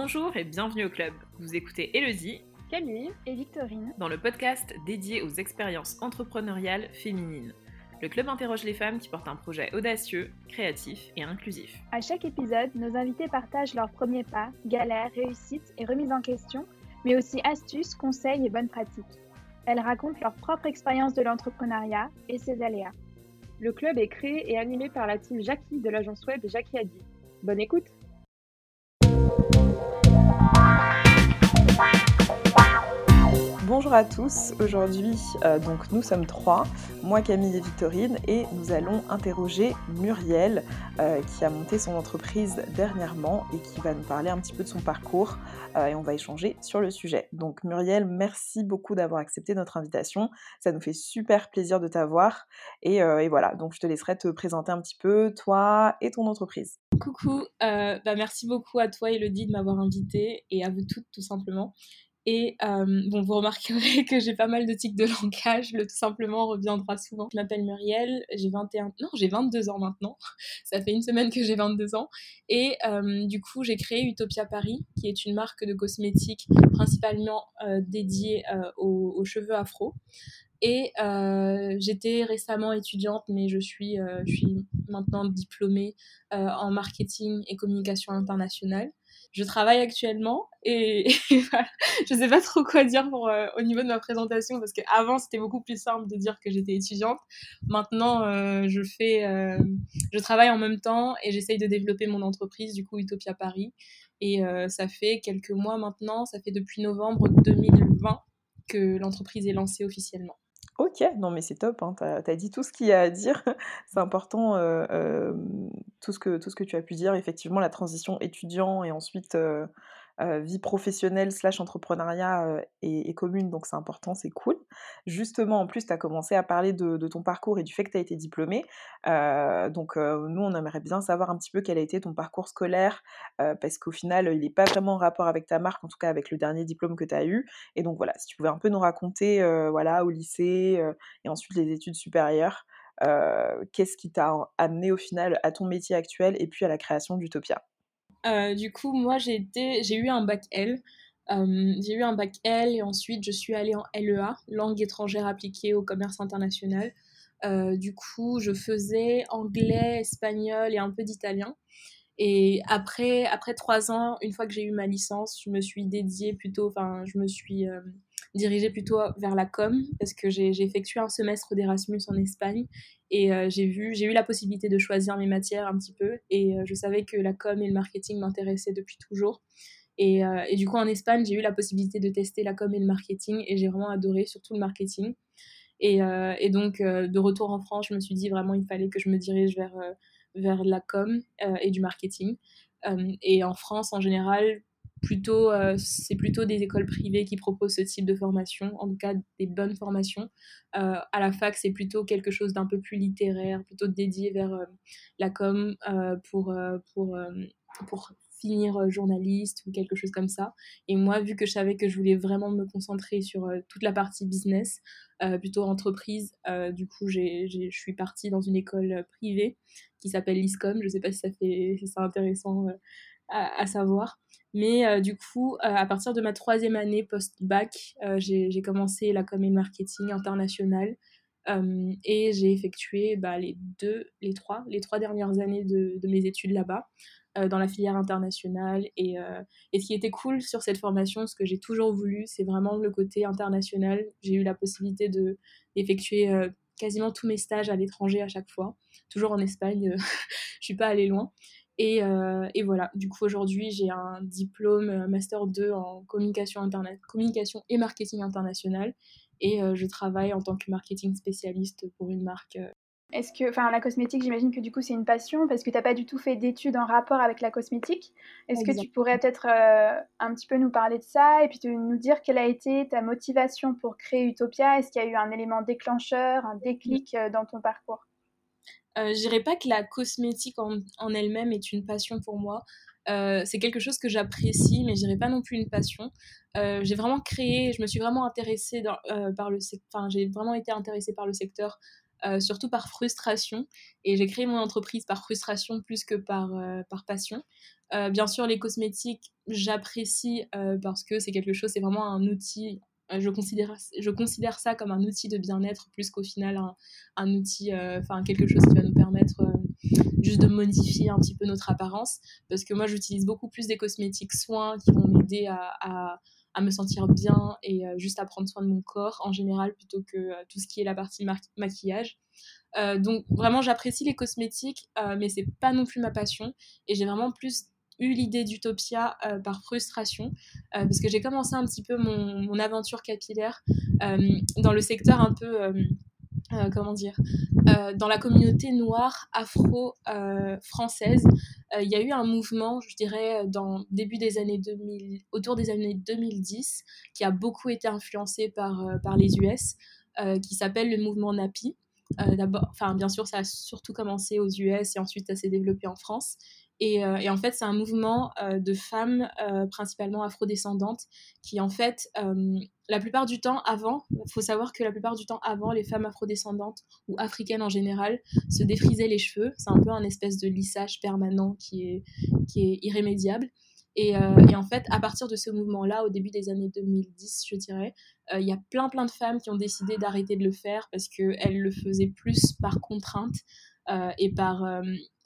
Bonjour et bienvenue au club. Vous écoutez Elodie, Camille et Victorine dans le podcast dédié aux expériences entrepreneuriales féminines. Le club interroge les femmes qui portent un projet audacieux, créatif et inclusif. À chaque épisode, nos invités partagent leurs premiers pas, galères, réussites et remises en question, mais aussi astuces, conseils et bonnes pratiques. Elles racontent leur propre expérience de l'entrepreneuriat et ses aléas. Le club est créé et animé par la team Jackie de l'agence web Jackie Adi. Bonne écoute Bonjour à tous, aujourd'hui euh, donc nous sommes trois, moi Camille et Victorine et nous allons interroger Muriel euh, qui a monté son entreprise dernièrement et qui va nous parler un petit peu de son parcours euh, et on va échanger sur le sujet. Donc Muriel, merci beaucoup d'avoir accepté notre invitation, ça nous fait super plaisir de t'avoir et, voilà, donc je te laisserai te présenter un petit peu toi et ton entreprise. Coucou, bah merci beaucoup à toi Elodie de m'avoir invitée et à vous toutes tout simplement. Et euh, bon, vous remarquerez que j'ai pas mal de tics de langage, le tout simplement reviendra souvent. Je m'appelle Muriel, j'ai 21, non, j'ai 22 ans maintenant. Ça fait une semaine que j'ai 22 ans. Et euh, du coup, j'ai créé Utopia Paris, qui est une marque de cosmétiques principalement euh, dédiée aux, cheveux afro. Et j'étais récemment étudiante, mais je suis, je suis maintenant diplômée en marketing et communication internationale je travaille actuellement et, je sais pas trop quoi dire pour, euh, au niveau de ma présentation parce qu'avant c'était beaucoup plus simple de dire que j'étais étudiante. Maintenant, euh, je fais, euh, je travaille en même temps et j'essaye de développer mon entreprise, du coup Utopia Paris. Et ça fait quelques mois maintenant, ça fait depuis novembre 2020 que l'entreprise est lancée officiellement. Ok, non mais c'est top, hein, tu as, dit tout ce qu'il y a à dire, c'est important tout, ce que, tout ce que tu as pu dire, effectivement la transition étudiant et ensuite euh, vie professionnelle slash entrepreneuriat euh, est, commune, donc c'est important, c'est cool. Justement, en plus, tu as commencé à parler de, ton parcours et du fait que tu as été diplômée. Euh, donc nous, on aimerait bien savoir un petit peu quel a été ton parcours scolaire, parce qu'au final, il n'est pas vraiment en rapport avec ta marque, en tout cas avec le dernier diplôme que tu as eu. Et donc voilà, si tu pouvais un peu nous raconter, voilà, au lycée et ensuite les études supérieures. qu'est-ce qui t'a amené au final à ton métier actuel et puis à la création d'Utopia? Euh, du coup, moi, j'ai eu un bac L. Euh, j'ai eu un bac L et ensuite je suis allée en LEA, langue étrangère appliquée au commerce international. Euh, du coup, je faisais anglais, espagnol et un peu d'italien. Et après, après trois ans, une fois que j'ai eu ma licence, je me suis dédiée plutôt, enfin, je me suis dirigée plutôt vers la com parce que j'ai effectué un semestre d'Erasmus en Espagne et euh, j'ai vu, j'ai eu la possibilité de choisir mes matières un petit peu et euh, je savais que la com et le marketing m'intéressaient depuis toujours. Et, euh, et, du coup, en Espagne, j'ai eu la possibilité de tester la com et le marketing et j'ai vraiment adoré, surtout le marketing. Et, et donc, de retour en France, je me suis dit vraiment, il fallait que je me dirige vers, vers la com et du marketing. et en France, en général, plutôt, euh, c'est plutôt des écoles privées qui proposent ce type de formation, en tout cas des bonnes formations. Euh, à la fac, c'est plutôt quelque chose d'un peu plus littéraire, plutôt dédié vers euh, la com pour, pour, pour finir journaliste ou quelque chose comme ça. Et moi, vu que je savais que je voulais vraiment me concentrer sur toute la partie business, plutôt entreprise, du coup, je suis partie dans une école privée qui s'appelle l'ISCOM. Je ne sais pas si ça fait si c'est intéressant à, savoir. Mais euh, du coup, euh, à partir de ma troisième année post-bac, euh, j'ai commencé la com et marketing international et j'ai effectué bah, les deux, les trois, les trois dernières années de, mes études là-bas dans la filière internationale. Et, et, ce qui était cool sur cette formation, ce que j'ai toujours voulu, c'est vraiment le côté international. J'ai eu la possibilité d'effectuer quasiment tous mes stages à l'étranger à chaque fois, toujours en Espagne, je suis pas allée loin. Euh, et, voilà, du coup aujourd'hui j'ai un diplôme euh, Master 2 en communication, internet, communication et marketing international. Et euh, je travaille en tant que marketing spécialiste pour une marque. Est-ce que, enfin la cosmétique j'imagine que du coup c'est une passion parce que tu n'as pas du tout fait d'études en rapport avec la cosmétique. Est-ce que tu pourrais peut-être un petit peu nous parler de ça et puis nous dire quelle a été ta motivation pour créer Utopia? Est-ce qu'il y a eu un élément déclencheur, un déclic dans ton parcours? Euh, je dirais pas que la cosmétique en, elle-même est une passion pour moi. Euh, c'est quelque chose que j'apprécie, mais je dirais pas non plus une passion. Euh, j'ai vraiment créé, je me suis vraiment intéressée par le enfin, j'ai vraiment été intéressée par le secteur, surtout par frustration. Et j'ai créé mon entreprise par frustration plus que par passion. bien sûr, les cosmétiques, j'apprécie parce que c'est quelque chose, c'est vraiment un outil je considère, je considère ça comme un outil de bien-être plus qu'au final un, outil, enfin quelque chose qui va nous permettre juste de modifier un petit peu notre apparence. Parce que moi, j'utilise beaucoup plus des cosmétiques soins qui vont m'aider à, me sentir bien et euh, juste à prendre soin de mon corps en général plutôt que euh, tout ce qui est la partie maquillage. Euh, donc vraiment, j'apprécie les cosmétiques, mais c'est pas non plus ma passion. Et j'ai vraiment plus eu l'idée d'Utopia par frustration, parce que j'ai commencé un petit peu mon, mon aventure capillaire dans le secteur un peu euh, comment dire, euh, dans la communauté noire afro-française, euh, il y a eu un mouvement, je dirais, dans début des années 2000, autour des années 2010, qui a beaucoup été influencé par, par les US, qui s'appelle le mouvement NAPI. D'abord, bien sûr, ça a surtout commencé aux US et ensuite ça s'est développé en France. Et, et, en fait, c'est un mouvement de femmes, principalement afrodescendantes, qui en fait la plupart du temps avant, il faut savoir que la plupart du temps avant, les femmes afrodescendantes ou africaines en général se défrisaient les cheveux. C'est un peu un espèce de lissage permanent qui est, qui est irrémédiable. Et, euh, et, en fait, à partir de ce mouvement-là, au début des années 2010, je dirais, euh, il y a plein plein de femmes qui ont décidé d'arrêter de le faire parce qu'elles le faisaient plus par contrainte euh, et par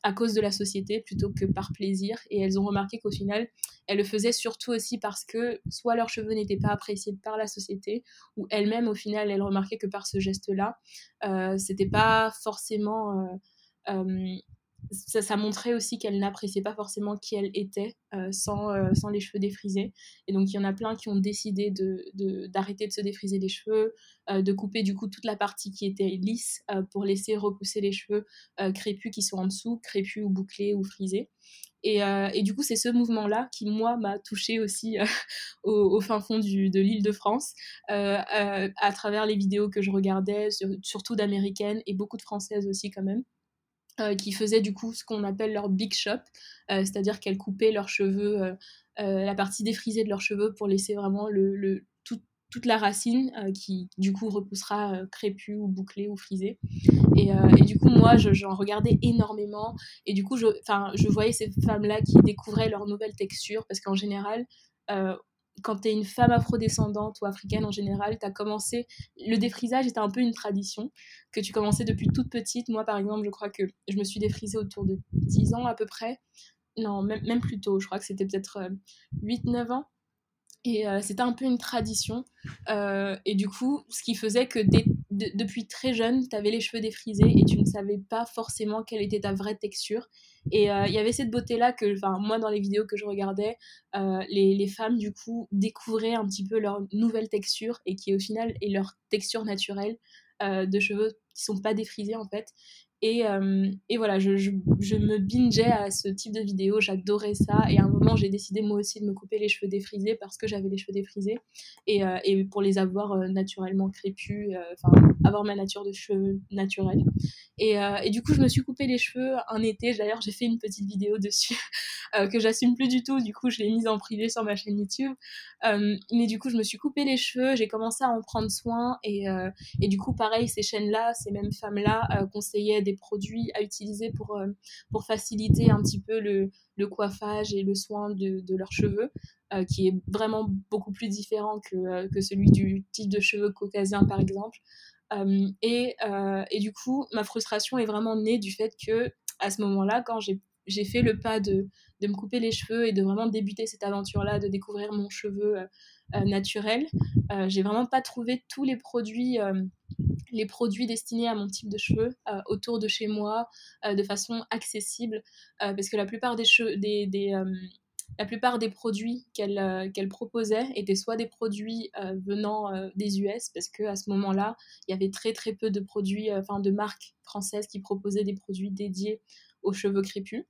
à cause de la société plutôt que par plaisir. Et elles ont remarqué qu'au final, elles le faisaient surtout aussi parce que soit leurs cheveux n'étaient pas appréciés par la société, ou elles-mêmes, au final, elles remarquaient que par ce geste-là, euh, c'était pas forcément euh, ça, montrait aussi qu'elle n'appréciait pas forcément qui elle était euh, sans, euh, sans les cheveux défrisés. Et donc il y en a plein qui ont décidé d'arrêter de, de, se défriser les cheveux, euh, de couper du coup toute la partie qui était lisse pour laisser repousser les cheveux crépus qui sont en dessous, crépus ou bouclés ou frisés. Et, et du coup, c'est ce mouvement-là qui, moi, m'a touchée aussi au, fin fond du, de l'île de France, à travers les vidéos que je regardais, surtout d'américaines et beaucoup de françaises aussi quand même. Euh, qui faisaient du coup ce qu'on appelle leur big shop, euh, c'est-à-dire qu'elles coupaient leurs cheveux, euh, la partie défrisée de leurs cheveux pour laisser vraiment le, toute la racine qui du coup repoussera crépue ou bouclée ou frisée. Et, du coup moi j'en regardais énormément et du coup je, je voyais ces femmes-là qui découvraient leur nouvelle texture parce qu'en général quand tu es une femme afrodescendante ou africaine en général, tu as commencé. Le défrisage était un peu une tradition que tu commençais depuis toute petite. Moi, par exemple, je crois que je me suis défrisée autour de 10 ans à peu près. Non, même, même plus tôt. Je crois que c'était peut-être 8-9 euh, ans. Et euh, c'était un peu une tradition. Euh, et du coup, ce qui faisait que depuis très jeune, tu avais les cheveux défrisés et tu ne savais pas forcément quelle était ta vraie texture. Et euh, il y avait cette beauté-là que, moi, dans les vidéos que je regardais, les, les, femmes, du coup, découvraient un petit peu leur nouvelle texture et qui, au final, est leur texture naturelle de cheveux qui sont pas défrisés, en fait. Et, euh, et voilà, je, je, me bingeais à ce type de vidéo, j'adorais ça. Et à un moment, j'ai décidé moi aussi de me couper les cheveux défrisés parce que j'avais les cheveux défrisés. Et, euh, et pour les avoir euh, naturellement crépus, enfin, avoir ma nature de cheveux naturelle. Et, et, du coup, je me suis coupé les cheveux un été. D'ailleurs, j'ai fait une petite vidéo dessus que j'assume plus du tout. Du coup, je l'ai mise en privé sur ma chaîne YouTube. mais du coup, je me suis coupé les cheveux, j'ai commencé à en prendre soin. Et, et du coup, pareil, ces chaînes-là, ces mêmes femmes-là conseillaient des produits à utiliser pour, euh, pour faciliter un petit peu le, le coiffage et le soin de, de leurs cheveux, euh, qui est vraiment beaucoup plus différent que, euh, que, celui du type de cheveux caucasien, par exemple. et, et, du coup, ma frustration est vraiment née du fait que, à ce moment-là, quand j'ai fait le pas de, de, me couper les cheveux et de vraiment débuter cette aventure-là, de découvrir mon cheveu naturel, j'ai vraiment pas trouvé tous les produits les produits destinés à mon type de cheveux euh, autour de chez moi euh, de façon accessible euh, parce que la plupart des, produits qu'elle qu'elle proposait étaient soit des produits venant des US parce que à ce moment-là il y avait très très peu de produits enfin de marques françaises qui proposaient des produits dédiés aux cheveux crépus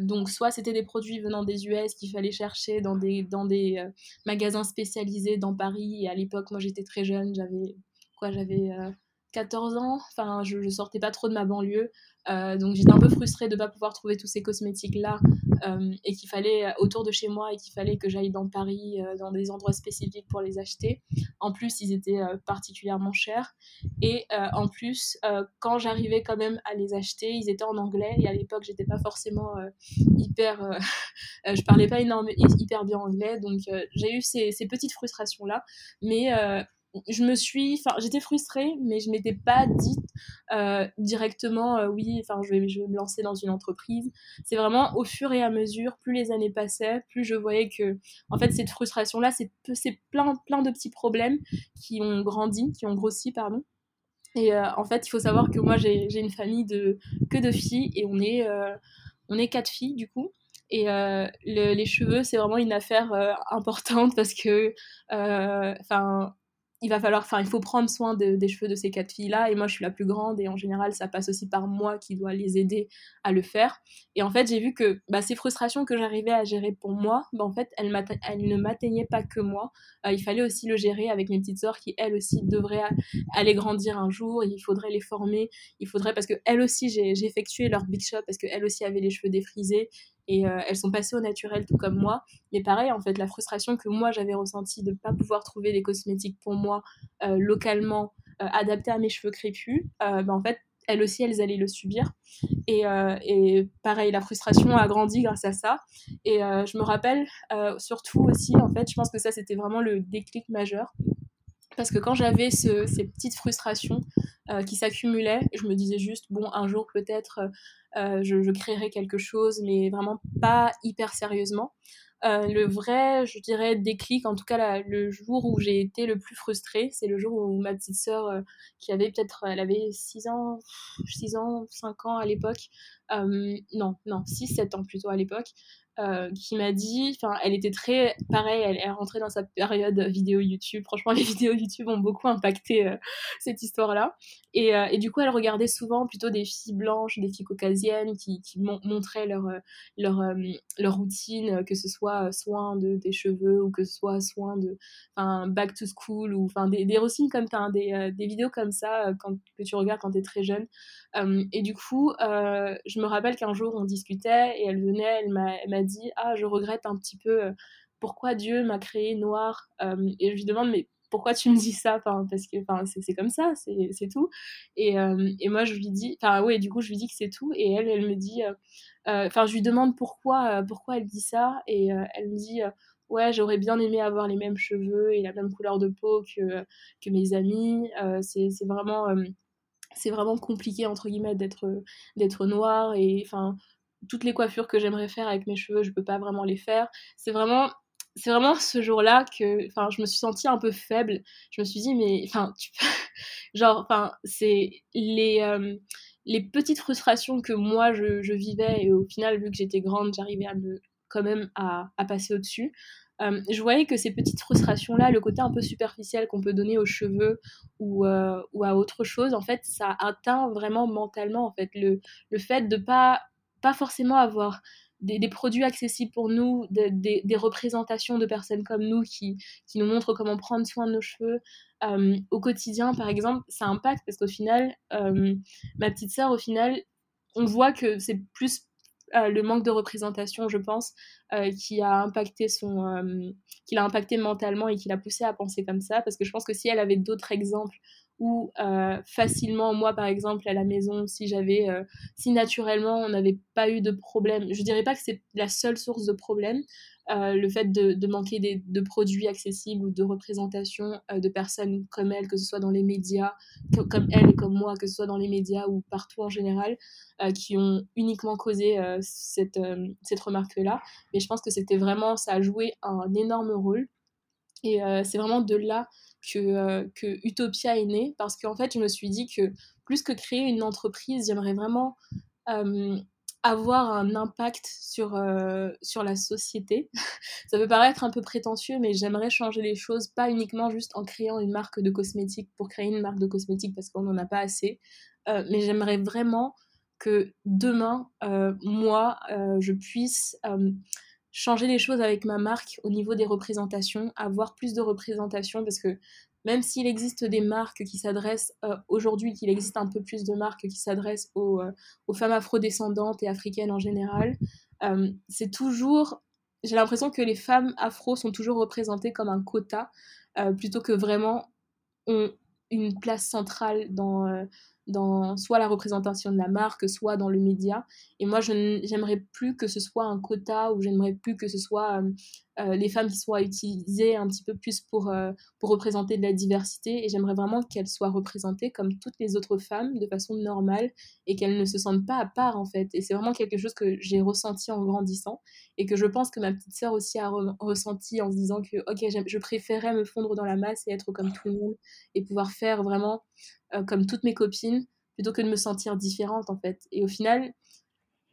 donc soit c'était des produits venant des US qu'il fallait chercher dans des, dans des magasins spécialisés dans Paris. Et à l'époque moi j'étais très jeune j'avais j'avais 14 euh, ans, enfin, je, je, sortais pas trop de ma banlieue, euh, donc j'étais un peu frustrée de ne pas pouvoir trouver tous ces cosmétiques-là et qu'il fallait autour de chez moi et qu'il fallait que j'aille dans Paris, dans des endroits spécifiques pour les acheter. En plus, ils étaient particulièrement chers. Et en plus, quand j'arrivais quand même à les acheter, ils étaient en anglais. Et à l'époque, j'étais pas forcément hyper. je parlais pas énormément, hyper bien anglais. Donc, j'ai eu ces, ces petites frustrations-là. Mais je me suis, j'étais frustrée, mais je m'étais pas dit euh, directement, euh, oui, enfin, je vais, je vais me lancer dans une entreprise. C'est vraiment au fur et à mesure, plus les années passaient, plus je voyais que, en fait, cette frustration-là, c'est, c'est plein, plein de petits problèmes qui ont grandi, qui ont grossi, pardon. Et euh, en fait, il faut savoir que moi, j'ai, j'ai une famille de que de filles et on est, on est quatre filles du coup. Et les cheveux, c'est vraiment une affaire importante parce que, enfin il va falloir, enfin, il faut prendre soin des cheveux de ces quatre filles-là. Et moi, je suis la plus grande et en général, ça passe aussi par moi qui dois les aider à le faire. Et en fait, j'ai vu que bah, ces frustrations que j'arrivais à gérer pour moi, bah, fait, elles, ne m'atteignaient pas que moi. Euh, il fallait aussi le gérer avec mes petites sœurs qui, elles aussi, devraient aller grandir un jour. Il faudrait les former. Il faudrait, parce que elles aussi, j'ai effectué leur big shop parce qu'elles aussi avaient les cheveux défrisés et euh, elles sont passées au naturel tout comme moi. Mais pareil, en fait, la frustration que moi j'avais ressentie de ne pas pouvoir trouver des cosmétiques pour moi euh, localement euh, adaptés à mes cheveux crépus, bah, en fait, elles aussi, elles allaient le subir. Et, pareil, la frustration a grandi grâce à ça. Et je me rappelle surtout aussi, en fait, je pense que ça, c'était vraiment le déclic majeur. Parce que quand j'avais ce, ces petites frustrations qui s'accumulaient, je me disais juste, bon, un jour peut-être euh, je, créerai quelque chose, mais vraiment pas hyper sérieusement. Euh, le vrai, je dirais, déclic, en tout cas le jour où j'ai été le plus frustrée, c'est le jour où ma petite sœur, euh, qui avait peut-être, elle avait 6 ans, 6 ans, 5 ans à l'époque, non, non, 6, 7 ans plutôt à l'époque, euh, qui m'a dit, enfin, elle était très, pareil, elle est rentrée dans sa période vidéo YouTube. Franchement, les vidéos YouTube ont beaucoup impacté euh, cette histoire-là. Et, euh, et, du coup, elle regardait souvent plutôt des filles blanches, des filles caucasiennes qui, montraient leur, leur, routine, que ce soit soin de, des cheveux ou que ce soit soin de, back to school ou, des, des routines comme ça, des, des vidéos comme ça que tu regardes quand tu es très jeune. et du coup, je me rappelle qu'un jour, on discutait et elle venait, elle m'a dit ah je regrette un petit peu euh, pourquoi Dieu m'a créé noir euh, et je lui demande mais pourquoi tu me dis ça? Enfin, parce que enfin c'est comme ça c'est tout. Et, euh, et, moi je lui dis enfin oui du coup je lui dis que c'est tout. Et elle elle me dit enfin je lui demande pourquoi pourquoi elle dit ça. Et elle me dit ouais j'aurais bien aimé avoir les mêmes cheveux et la même couleur de peau que, que mes amis. C'est vraiment c'est vraiment compliqué entre guillemets d'être d'être noir et enfin toutes les coiffures que j'aimerais faire avec mes cheveux, je peux pas vraiment les faire. C'est vraiment c'est vraiment ce jour-là que enfin je me suis sentie un peu faible. Je me suis dit mais enfin tu genre enfin c'est les euh, les petites frustrations que moi je, vivais et au final vu que j'étais grande, j'arrivais à me quand même à, passer au-dessus. Euh, je voyais que ces petites frustrations-là, le côté un peu superficiel qu'on peut donner aux cheveux ou, euh, ou, à autre chose, en fait, ça atteint vraiment mentalement, en fait, le, le fait de pas pas forcément avoir des, produits accessibles pour nous, des représentations de personnes comme nous qui, qui, nous montrent comment prendre soin de nos cheveux. Euh, au quotidien, par exemple, ça impacte parce qu'au final, euh, ma petite sœur, au final, on voit que c'est plus euh, le manque de représentation, je pense, qui a impacté son, qui l'a impacté mentalement et qui l'a poussé à penser comme ça. Parce que je pense que si elle avait d'autres exemples ou euh, facilement, moi par exemple, à la maison, si j'avais, euh, si naturellement on n'avait pas eu de problème, je dirais pas que c'est la seule source de problème, euh, le fait de, manquer de produits accessibles ou de représentation de personnes comme elle, que ce soit dans les médias, comme elle et comme moi, que ce soit dans les médias ou partout en général, qui ont uniquement causé cette, cette remarque-là. Mais je pense que c'était vraiment, ça a joué un énorme rôle. Et c'est vraiment de là que, euh, que Utopia est né parce qu'en fait, je me suis dit que plus que créer une entreprise, j'aimerais vraiment euh, avoir un impact sur, euh, sur la société. Ça peut paraître un peu prétentieux, mais j'aimerais changer les choses, pas uniquement juste en créant une marque de cosmétiques pour créer une marque de cosmétiques parce qu'on n'en a pas assez, mais j'aimerais vraiment que demain, moi, je puisse changer les choses avec ma marque au niveau des représentations, avoir plus de représentations parce que même s'il existe des marques qui s'adressent euh, aujourd'hui, qu'il existe un peu plus de marques qui s'adressent aux, euh, aux, femmes afrodescendantes et africaines en général, c'est toujours j'ai l'impression que les femmes afro sont toujours représentées comme un quota plutôt que vraiment ont une place centrale dans, dans soit la représentation de la marque, soit dans le média. Et moi, je j'aimerais plus que ce soit un quota ou j'aimerais plus que ce soit euh, euh, les femmes qui soient utilisées un petit peu plus pour, euh, pour représenter de la diversité. Et j'aimerais vraiment qu'elles soient représentées comme toutes les autres femmes de façon normale et qu'elles ne se sentent pas à part en fait. Et c'est vraiment quelque chose que j'ai ressenti en grandissant et que je pense que ma petite sœur aussi a ressenti en se disant que ok, je préférais me fondre dans la masse et être comme tout le monde et pouvoir faire vraiment euh, comme toutes mes copines, plutôt que de me sentir différente en fait. Et au final,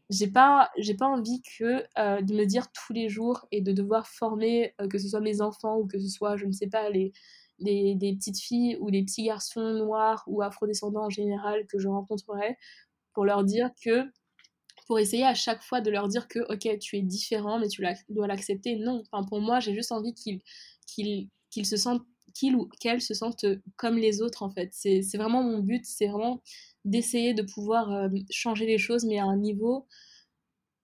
j'ai pas j'ai pas envie que euh, de me dire tous les jours et de devoir former euh, que ce soit mes enfants ou que ce soit je ne sais pas les des petites filles ou les petits garçons noirs ou afrodescendants en général que je rencontrerai pour leur dire que pour essayer à chaque fois de leur dire que ok tu es différent mais tu dois l'accepter non enfin pour moi j'ai juste envie qu'ils qu'ils qu'ils se sentent qu'il ou qu'elle se sentent comme les autres en fait. C'est vraiment mon but, c'est vraiment d'essayer de pouvoir euh, changer les choses, mais à un niveau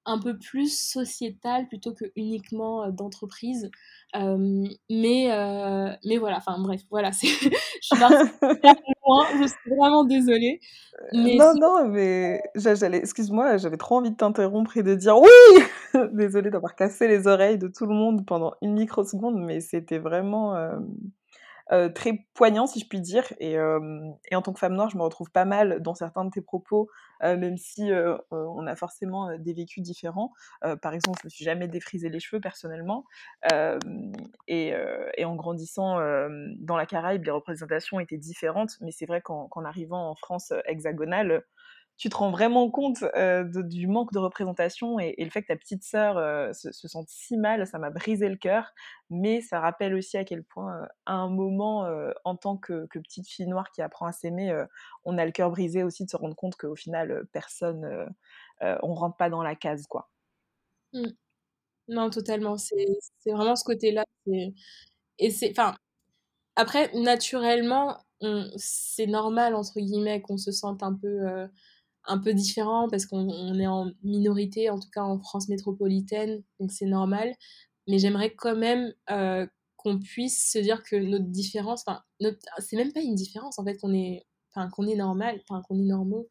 un peu plus sociétal plutôt que uniquement euh, d'entreprise. Euh, mais, mais voilà, enfin bref, voilà, je suis partie loin, je suis vraiment désolée. Mais non, non, mais j'allais, excuse-moi, j'avais trop envie de t'interrompre et de dire oui Désolée d'avoir cassé les oreilles de tout le monde pendant une microseconde, mais c'était vraiment très poignant, si je puis dire. Et, et, en tant que femme noire, je me retrouve pas mal dans certains de tes propos, même si on a forcément des vécus différents. par exemple, je me suis jamais défrisé les cheveux personnellement. Et, en grandissant dans la Caraïbe, les représentations étaient différentes. Mais c'est vrai qu'en arrivant en France hexagonale, tu te rends vraiment compte du manque de représentation et, le fait que ta petite sœur se, sente si mal, ça m'a brisé le cœur. Mais ça rappelle aussi à quel point, à un moment, en tant que, petite fille noire qui apprend à s'aimer, on a le cœur brisé aussi de se rendre compte qu'au final, personne, on rentre pas dans la case, quoi. Mmh. Non, totalement. C'est vraiment ce côté-là. Et c'est, enfin, après, naturellement, c'est normal entre guillemets qu'on se sente un peu un peu différent parce qu'on est en minorité, en tout cas en France métropolitaine, donc c'est normal. Mais j'aimerais quand même euh, qu'on puisse se dire que notre différence, enfin, c'est même pas une différence en fait, qu'on est, enfin, qu'on est normal, enfin, qu'on est normaux.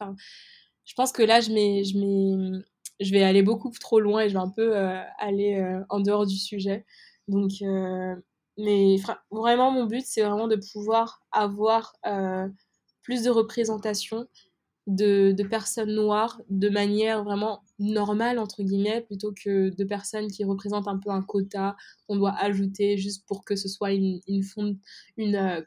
Je pense que là, je, mets, je, mets, je vais aller beaucoup trop loin et je vais un peu euh, aller euh, en dehors du sujet. Donc, mais vraiment, mon but, c'est vraiment de pouvoir avoir plus de représentation de, personnes noires de manière vraiment normale, entre guillemets, plutôt que de personnes qui représentent un peu un quota qu'on doit ajouter juste pour que ce soit une, une, une, euh,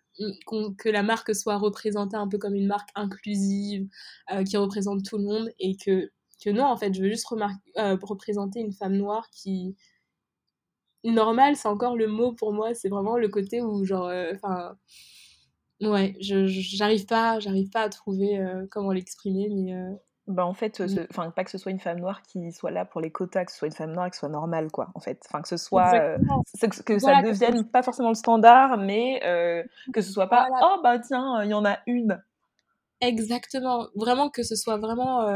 que la marque soit représentée un peu comme une marque inclusive, euh, qui représente tout le monde, et que, que non, en fait, je veux juste euh, représenter une femme noire qui... Normale, c'est encore le mot pour moi, c'est vraiment le côté où, genre, enfin Ouais, je j'arrive pas j'arrive pas à trouver, euh, comment l'exprimer, mais euh, Bah, en fait, enfin, pas que ce soit une femme noire qui soit là pour les quotas, que ce soit une femme noire ce soit normal, quoi, en fait. Enfin, que ce soit, euh, que ça devienne pas forcément le standard, mais que ce soit pas: «Oh bah tiens, il y en a une». Exactement, vraiment que ce soit vraiment,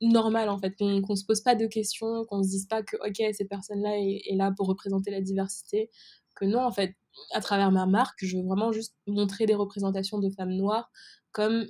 normal, en fait, qu'on qu'on se pose pas de questions, qu'on se dise pas que: «OK, cette personne-là est est là pour représenter la diversité», que non, en fait, à travers ma marque, je veux vraiment juste montrer des représentations de femmes noires comme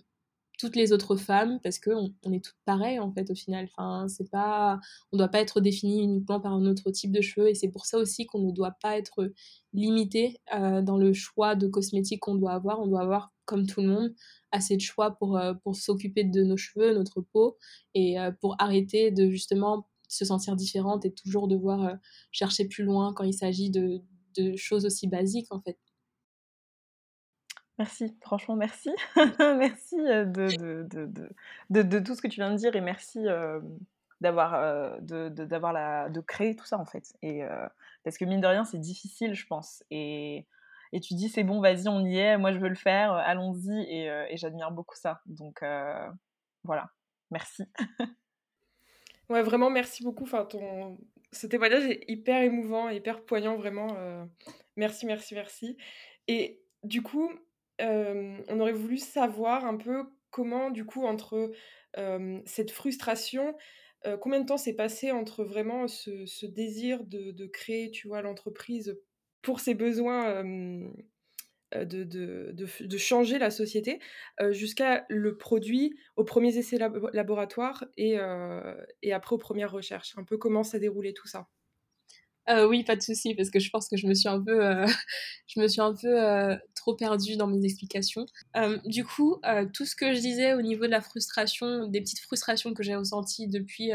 toutes les autres femmes parce qu'on on est toutes pareilles en fait au final. Enfin c'est pas on doit pas être défini uniquement par un autre type de cheveux et c'est pour ça aussi qu'on ne doit pas être limité euh, dans le choix de cosmétiques qu'on doit avoir. On doit avoir comme tout le monde assez de choix pour euh, pour s'occuper de nos cheveux notre peau et euh, pour arrêter de justement se sentir différente et toujours devoir chercher plus loin quand il s'agit de de choses aussi basiques en fait. Merci, franchement merci. merci de de, de, de, tout ce que tu viens de dire et merci d'avoir de, d'avoir la de créer tout ça en fait. Et parce que mine de rien c'est difficile je pense. Et, et tu dis c'est bon vas-y on y est, moi je veux le faire, allons-y et j'admire beaucoup ça. Donc voilà, merci. ouais vraiment merci beaucoup. Enfin ce témoignage est hyper émouvant, hyper poignant, vraiment. Euh, merci, merci, merci. Et du coup, euh, on aurait voulu savoir un peu comment, du coup, entre euh, cette frustration combien de temps s'est passé entre vraiment ce, désir de, créer, tu vois, l'entreprise pour ses besoins de, de, changer la société, jusqu'à le produit, aux premiers essais laboratoires et, et après aux premières recherches. Un peu comment ça déroulé tout ça. Euh, oui, pas de souci, parce que je pense que je me suis un peu, euh, je me suis un peu euh, trop perdue dans mes explications. du coup, tout ce que je disais au niveau de la frustration, des petites frustrations que j'ai ressenties depuis,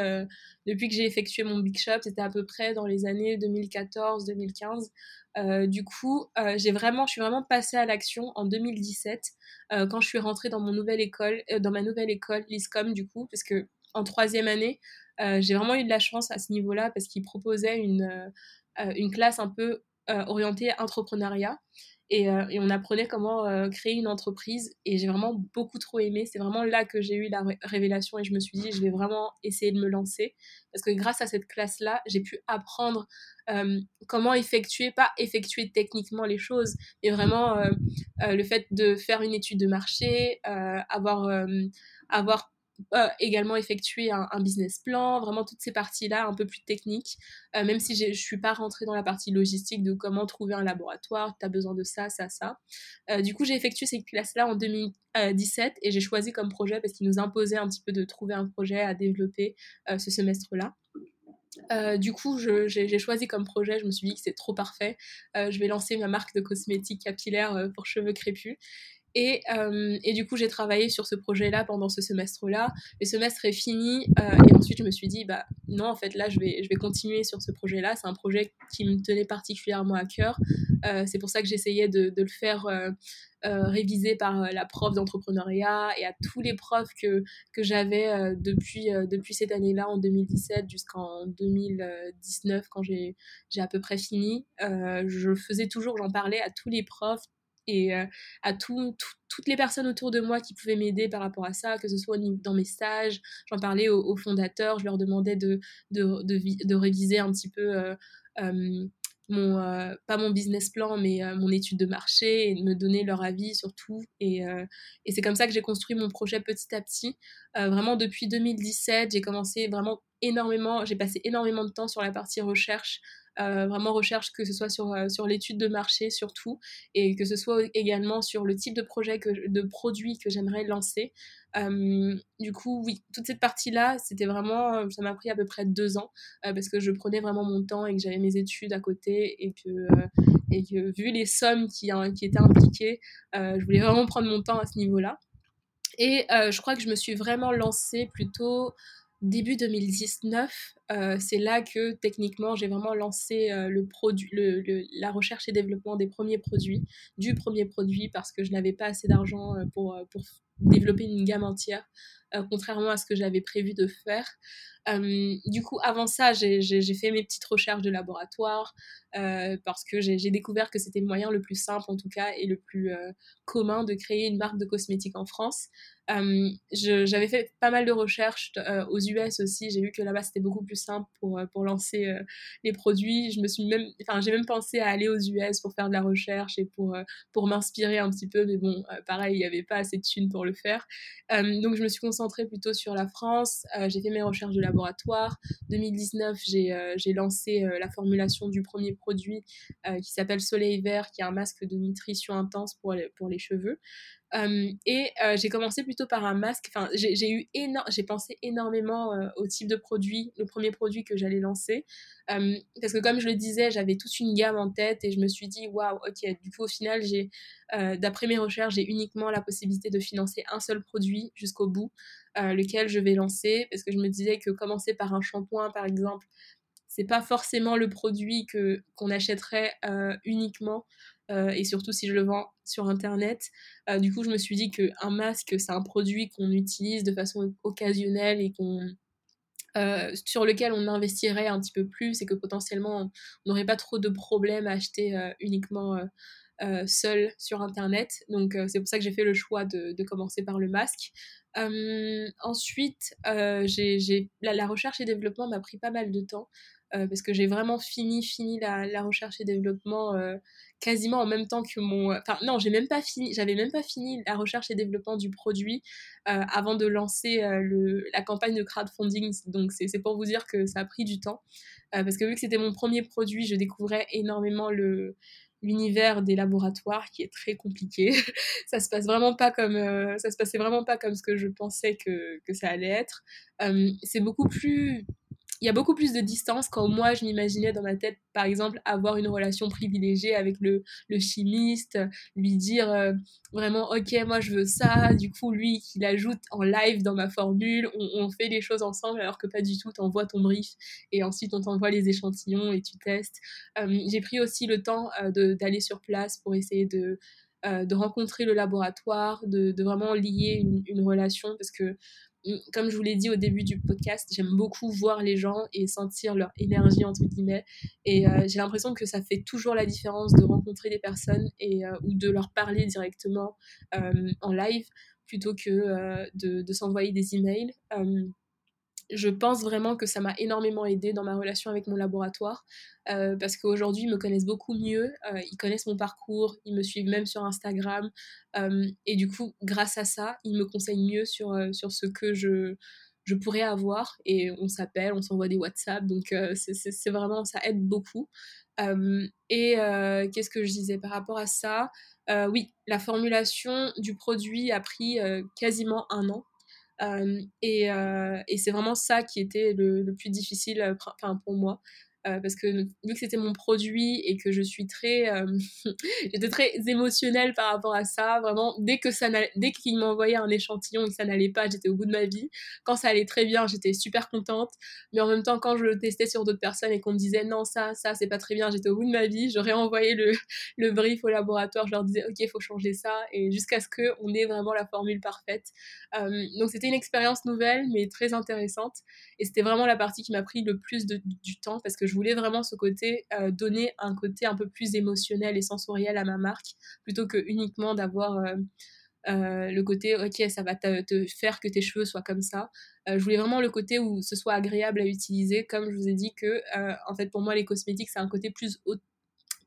depuis que j'ai effectué mon Big Shop, c'était à peu près dans les années 2014-2015. du coup, j'ai vraiment, je suis vraiment passée à l'action en 2017 quand je suis rentrée dans mon nouvelle école, dans ma nouvelle école, l'ISCOM, du coup, parce que en troisième année, euh, j'ai vraiment eu de la chance à ce niveau-là parce qu'ils proposaient une, euh, une classe un peu euh, orientée entrepreneuriat. Et, et, on apprenait comment créer une entreprise et j'ai vraiment beaucoup trop aimé. C'est vraiment là que j'ai eu la révélation et je me suis dit je vais vraiment essayer de me lancer parce que grâce à cette classe-là, j'ai pu apprendre comment effectuer, pas effectuer techniquement les choses, mais vraiment le fait de faire une étude de marché, avoir, avoir euh, également effectuer un, business plan, vraiment toutes ces parties-là un peu plus techniques, euh, même si je ne suis pas rentrée dans la partie logistique de comment trouver un laboratoire, tu as besoin de ça, ça, ça. Euh, du coup, j'ai effectué ces classes-là en 2017 et j'ai choisi comme projet parce qu'il nous imposait un petit peu de trouver un projet à développer ce semestre-là. du coup, j'ai choisi comme projet, je me suis dit que c'est trop parfait. je vais lancer ma marque de cosmétiques capillaires pour cheveux crépus. Et, euh, et, du coup, j'ai travaillé sur ce projet-là pendant ce semestre-là. Le semestre est fini euh, et ensuite je me suis dit, bah non, en fait là, je vais, je vais continuer sur ce projet-là. C'est un projet qui me tenait particulièrement à cœur. Euh, c'est pour ça que j'essayais de, de, le faire réviser par la prof d'entrepreneuriat et à tous les profs que, que j'avais depuis, depuis cette année-là, en 2017 jusqu'en 2019, quand j'ai à peu près fini. je faisais toujours, j'en parlais à tous les profs, et euh, à toutes les personnes autour de moi qui pouvaient m'aider par rapport à ça, que ce soit dans mes stages, j'en parlais aux, fondateurs, je leur demandais de, réviser un petit peu, euh, euh, pas mon business plan, mais mon étude de marché et de me donner leur avis sur tout. Et c'est comme ça que j'ai construit mon projet petit à petit. vraiment depuis 2017, j'ai commencé vraiment énormément, j'ai passé énormément de temps sur la partie recherche, euh, vraiment recherche que ce soit sur, euh, sur l'étude de marché surtout et que ce soit également sur le type de projet que, de produit que j'aimerais lancer. Euh, du coup, oui, toute cette partie-là, c'était vraiment, ça m'a pris à peu près deux ans parce que je prenais vraiment mon temps et que j'avais mes études à côté et que, et que vu les sommes qui, qui étaient impliquées, je voulais vraiment prendre mon temps à ce niveau-là. Et je crois que je me suis vraiment lancée plutôt début 2019, euh, c'est là que techniquement j'ai vraiment lancé euh, la recherche et développement des premiers produits, du premier produit parce que je n'avais pas assez d'argent euh, pour développer une gamme entière, contrairement à ce que j'avais prévu de faire. Du coup, avant ça, j'ai fait mes petites recherches de laboratoire parce que j'ai découvert que c'était le moyen le plus simple, en tout cas, et le plus commun de créer une marque de cosmétiques en France. Euh, j'avais fait pas mal de recherches euh, aux US aussi. J'ai vu que là-bas c'était beaucoup plus simple pour, euh, lancer les produits. Je même, j'ai même pensé à aller aux US pour faire de la recherche et pour, pour m'inspirer un petit peu. Mais bon, pareil, il n'y avait pas assez de thunes pour le faire. donc je me suis concentrée plutôt sur la France. j'ai fait mes recherches de laboratoire. 2019, j'ai lancé la formulation du premier produit qui s'appelle Soleil Vert, qui est un masque de nutrition intense pour les, pour les cheveux et j'ai commencé plutôt par un masque. Enfin, j'ai eu j'ai pensé énormément au type de produit, le premier produit que j'allais lancer, parce que comme je le disais, j'avais toute une gamme en tête et je me suis dit waouh, ok. Du coup, au final, j'ai, d'après mes recherches, j'ai uniquement la possibilité de financer un seul produit jusqu'au bout, lequel je vais lancer, parce que je me disais que commencer par un shampoing, par exemple, c'est pas forcément le produit que qu'on achèterait uniquement euh, et surtout si je le vends sur internet. Euh, du coup, je me suis dit qu'un masque, c'est un produit qu'on utilise de façon occasionnelle et qu'on euh, sur lequel on investirait un petit peu plus et que potentiellement on n'aurait pas trop de problèmes à acheter uniquement seule sur Internet. Donc c'est pour ça que j'ai fait le choix de, commencer par le masque. ensuite, j'ai, la, recherche et développement m'a pris pas mal de temps. Euh, parce que j'ai vraiment fini, la, recherche et développement euh, quasiment en même temps que mon. Euh, enfin, non. J'avais même pas fini la recherche et développement du produit avant de lancer la campagne de crowdfunding. Donc, c'est pour vous dire que ça a pris du temps. parce que vu que c'était mon premier produit, je découvrais énormément le l'univers des laboratoires qui est très compliqué. ça se passe vraiment pas comme ça se passait vraiment pas comme ce que je pensais que, que ça allait être. c'est beaucoup plus il y a beaucoup plus de distance quand moi je m'imaginais dans ma tête par exemple avoir une relation privilégiée avec le, le chimiste lui dire euh, vraiment ok moi je veux ça. Du coup lui qui l'ajoute en live dans ma formule on, fait les choses ensemble alors que pas du tout t'envoies ton brief et ensuite on t'envoie les échantillons et tu testes. Euh, j'ai pris aussi le temps euh, d'aller sur place pour essayer de de rencontrer le laboratoire, de, vraiment lier une relation parce que comme je vous l'ai dit au début du podcast, j'aime beaucoup voir les gens et sentir leur énergie, entre guillemets. Et euh, j'ai l'impression que ça fait toujours la différence de rencontrer des personnes et, euh, ou de leur parler directement euh, en live plutôt que de, de s'envoyer des emails je pense vraiment que ça m'a énormément aidé dans ma relation avec mon laboratoire euh, parce qu'aujourd'hui ils me connaissent beaucoup mieux, euh, ils connaissent mon parcours, ils me suivent même sur Instagram euh, et du coup grâce à ça ils me conseillent mieux sur, ce que je, je pourrais avoir et on s'appelle, on s'envoie des WhatsApp donc c'est vraiment ça aide beaucoup. et qu'est-ce que je disais par rapport à ça? Oui, la formulation du produit a pris quasiment un an. Et, c'est vraiment ça qui était le, le plus difficile pour moi. Euh, parce que vu que c'était mon produit et que je suis très euh, j'étais très émotionnelle par rapport à ça vraiment dès que ça dès qu'il m'envoyait un échantillon et que ça n'allait pas j'étais au bout de ma vie. Quand ça allait très bien j'étais super contente. Mais en même temps quand je le testais sur d'autres personnes et qu'on me disait non ça ça c'est pas très bien j'étais au bout de ma vie j'aurais envoyé le, le brief au laboratoire je leur disais ok il faut changer ça. Et jusqu'à ce que on ait vraiment la formule parfaite. Euh, donc c'était une expérience nouvelle mais très intéressante. Et c'était vraiment la partie qui m'a pris le plus de, du temps parce que je voulais vraiment ce côté, euh, donner un côté un peu plus émotionnel et sensoriel à ma marque, plutôt que uniquement d'avoir euh, euh, le côté, ok, ça va te, faire que tes cheveux soient comme ça. je voulais vraiment le côté où ce soit agréable à utiliser, comme je vous ai dit que, en fait, pour moi, les cosmétiques, c'est un côté plus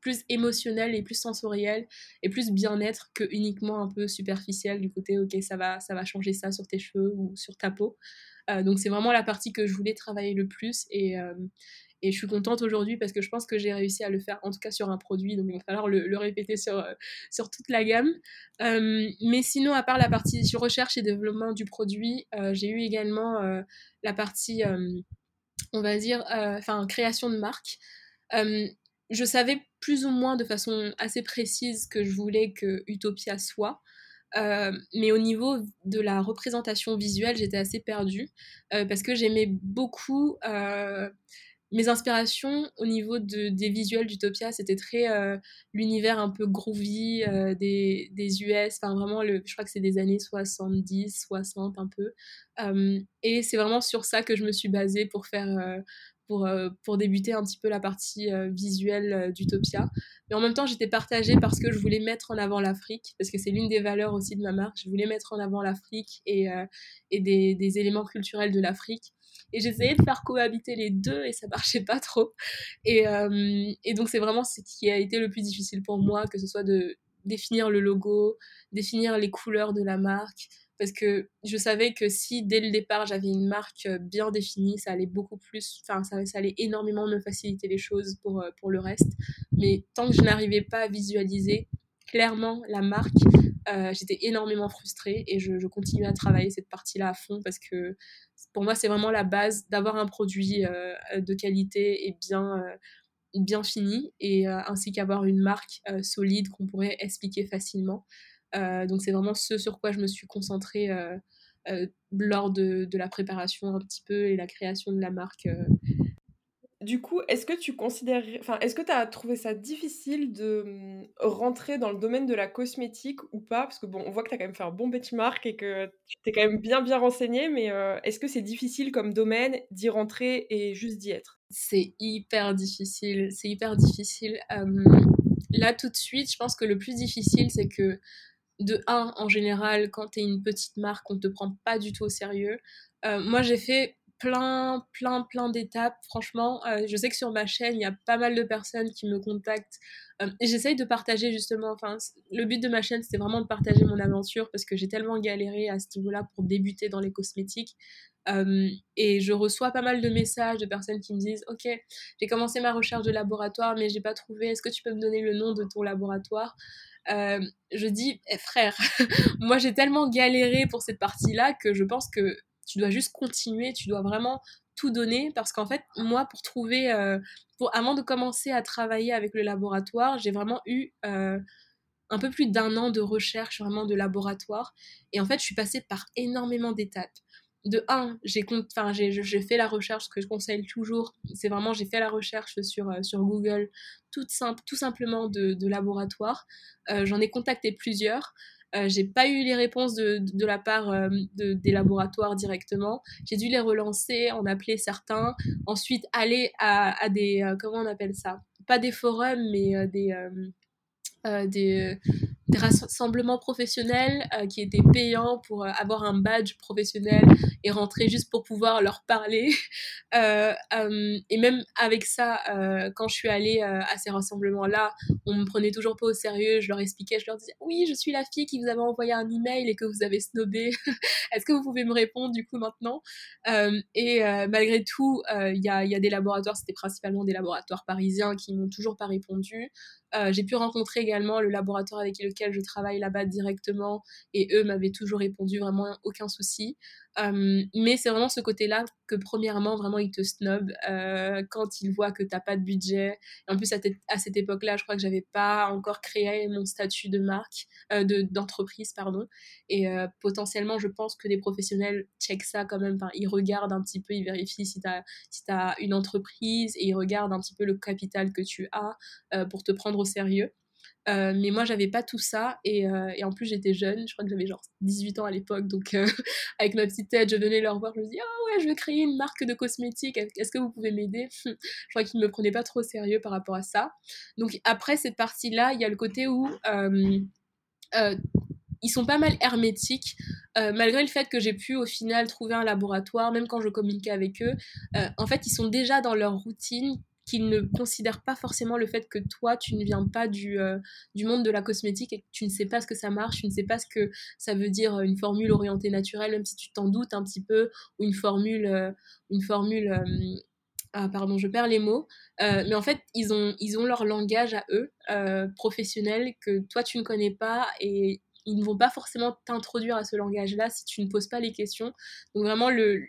plus émotionnel et plus sensoriel et plus bien-être que uniquement un peu superficiel du côté ok ça va ça va changer ça sur tes cheveux ou sur ta peau donc c'est vraiment la partie que je voulais travailler le plus et, et je suis contente aujourd'hui parce que je pense que j'ai réussi à le faire, en tout cas sur un produit, donc il va falloir le, répéter sur, euh, sur toute la gamme. Euh, mais sinon, à part la partie sur recherche et développement du produit, euh, j'ai eu également la partie, on va dire, enfin, création de marque. je savais plus ou moins de façon assez précise que je voulais que Utopia soit. mais au niveau de la représentation visuelle, j'étais assez perdue parce que j'aimais beaucoup mes inspirations au niveau de, des visuels d'Utopia, c'était très euh, l'univers un peu groovy euh, des, US, enfin vraiment, le, je crois que c'est des années 70, 60 un peu. Euh, et c'est vraiment sur ça que je me suis basée pour faire. pour, pour débuter un petit peu la partie visuelle d'Utopia. Mais en même temps, j'étais partagée parce que je voulais mettre en avant l'Afrique, parce que c'est l'une des valeurs aussi de ma marque. Je voulais mettre en avant l'Afrique et, des éléments culturels de l'Afrique. Et j'essayais de faire cohabiter les deux et ça marchait pas trop. Et, euh, et donc c'est vraiment ce qui a été le plus difficile pour moi, que ce soit de définir le logo, définir les couleurs de la marque, parce que je savais que si dès le départ j'avais une marque bien définie, ça allait beaucoup plus, enfin ça, allait énormément me faciliter les choses pour, euh, pour le reste. Mais tant que je n'arrivais pas à visualiser clairement la marque, euh, j'étais énormément frustrée et je continuais à travailler cette partie-là à fond parce que pour moi, c'est vraiment la base d'avoir un produit euh, de qualité et bien, euh, bien fini, et euh, ainsi qu'avoir une marque solide qu'on pourrait expliquer facilement. donc c'est vraiment ce sur quoi je me suis concentrée lors de, de, la préparation un petit peu et la création de la marque du coup, est-ce que tu considères, enfin, est-ce que tu as trouvé ça difficile de mmh, rentrer dans le domaine de la cosmétique ou pas? Parce que bon, on voit que tu as quand même fait un bon benchmark et que tu t'es quand même bien bien renseigné, mais est-ce que c'est difficile comme domaine d'y rentrer et juste d'y être? C'est hyper difficile, c'est hyper difficile. là, tout de suite, je pense que le plus difficile, c'est que de un, en général, quand tu es une petite marque, on ne te prend pas du tout au sérieux. Euh, moi, j'ai fait plein, plein, plein d'étapes. Franchement, euh, je sais que sur ma chaîne, il y a pas mal de personnes qui me contactent. Euh, j'essaye de partager justement, enfin, le but de ma chaîne, c'était vraiment de partager mon aventure parce que j'ai tellement galéré à ce niveau-là pour débuter dans les cosmétiques. et je reçois pas mal de messages de personnes qui me disent Ok, j'ai commencé ma recherche de laboratoire, mais j'ai pas trouvé. Est-ce que tu peux me donner le nom de ton laboratoire Je dis eh, Frère, moi j'ai tellement galéré pour cette partie-là que je pense que tu dois juste continuer, tu dois vraiment tout donner parce qu'en fait, moi, pour trouver, euh, pour, avant de commencer à travailler avec le laboratoire, j'ai vraiment eu euh, un peu plus d'un an de recherche vraiment de laboratoire. Et en fait, je suis passée par énormément d'étapes. De un, j'ai fait la recherche, ce que je conseille toujours, c'est vraiment, j'ai fait la recherche sur, euh, sur Google, tout, simple, tout simplement de laboratoire. J'en ai contacté plusieurs. Euh, j'ai pas eu les réponses de, de, la part euh, de, des laboratoires directement. J'ai dû les relancer, en appeler certains. Ensuite, aller à, à des. Euh, comment on appelle ça? Pas des forums, mais des. des, des rassemblements professionnels euh, qui étaient payants pour euh, avoir un badge professionnel et rentrer juste pour pouvoir leur parler. Euh, et même avec ça, quand je suis allée à ces rassemblements-là, on me prenait toujours pas au sérieux. Je leur expliquais, je leur disais oui, je suis la fille qui vous avait envoyé un email et que vous avez snobé. Est-ce que vous pouvez me répondre du coup maintenant? Et malgré tout, il y a, y, a, des laboratoires, c'était principalement des laboratoires parisiens qui m'ont toujours pas répondu. J'ai pu rencontrer également le laboratoire avec lequel je travaille là-bas directement et eux m'avaient toujours répondu vraiment aucun souci. Euh, mais c'est vraiment ce côté-là que premièrement, vraiment, ils te snobent euh, quand ils voient que tu n'as pas de budget. Et en plus, à, cette époque-là, je crois que j'avais pas encore créé mon statut de marque, euh, d'entreprise, pardon. Et potentiellement, je pense que les professionnels checkent ça quand même. Ils regardent un petit peu, ils vérifient si tu as, si as une entreprise et ils regardent un petit peu le capital que tu as pour te prendre sérieux. Euh, mais moi, j'avais pas tout ça. Et, euh, et en plus, j'étais jeune. Je crois que j'avais genre 18 ans à l'époque. Donc, euh, avec ma petite tête, je venais leur voir. Je me dis, ah ouais, je vais créer une marque de cosmétiques. Est-ce que vous pouvez m'aider? Je crois qu'ils me prenaient pas trop sérieux par rapport à ça. Donc, après cette partie-là, il y a le côté où ils sont pas mal hermétiques, malgré le fait que j'ai pu au final trouver un laboratoire, même quand je communiquais avec eux. en fait, ils sont déjà dans leur routine qu'ils ne considèrent pas forcément le fait que toi, tu ne viens pas du, euh, du monde de la cosmétique et que tu ne sais pas ce que ça marche, tu ne sais pas ce que ça veut dire euh, une formule orientée naturelle, même si tu t'en doutes un petit peu, ou une formule, euh, une formule ah, pardon, je perds les mots, mais en fait, ils ont, ils ont leur langage à eux, professionnel, que toi, tu ne connais pas, et ils ne vont pas forcément t'introduire à ce langage-là si tu ne poses pas les questions. Donc vraiment, le,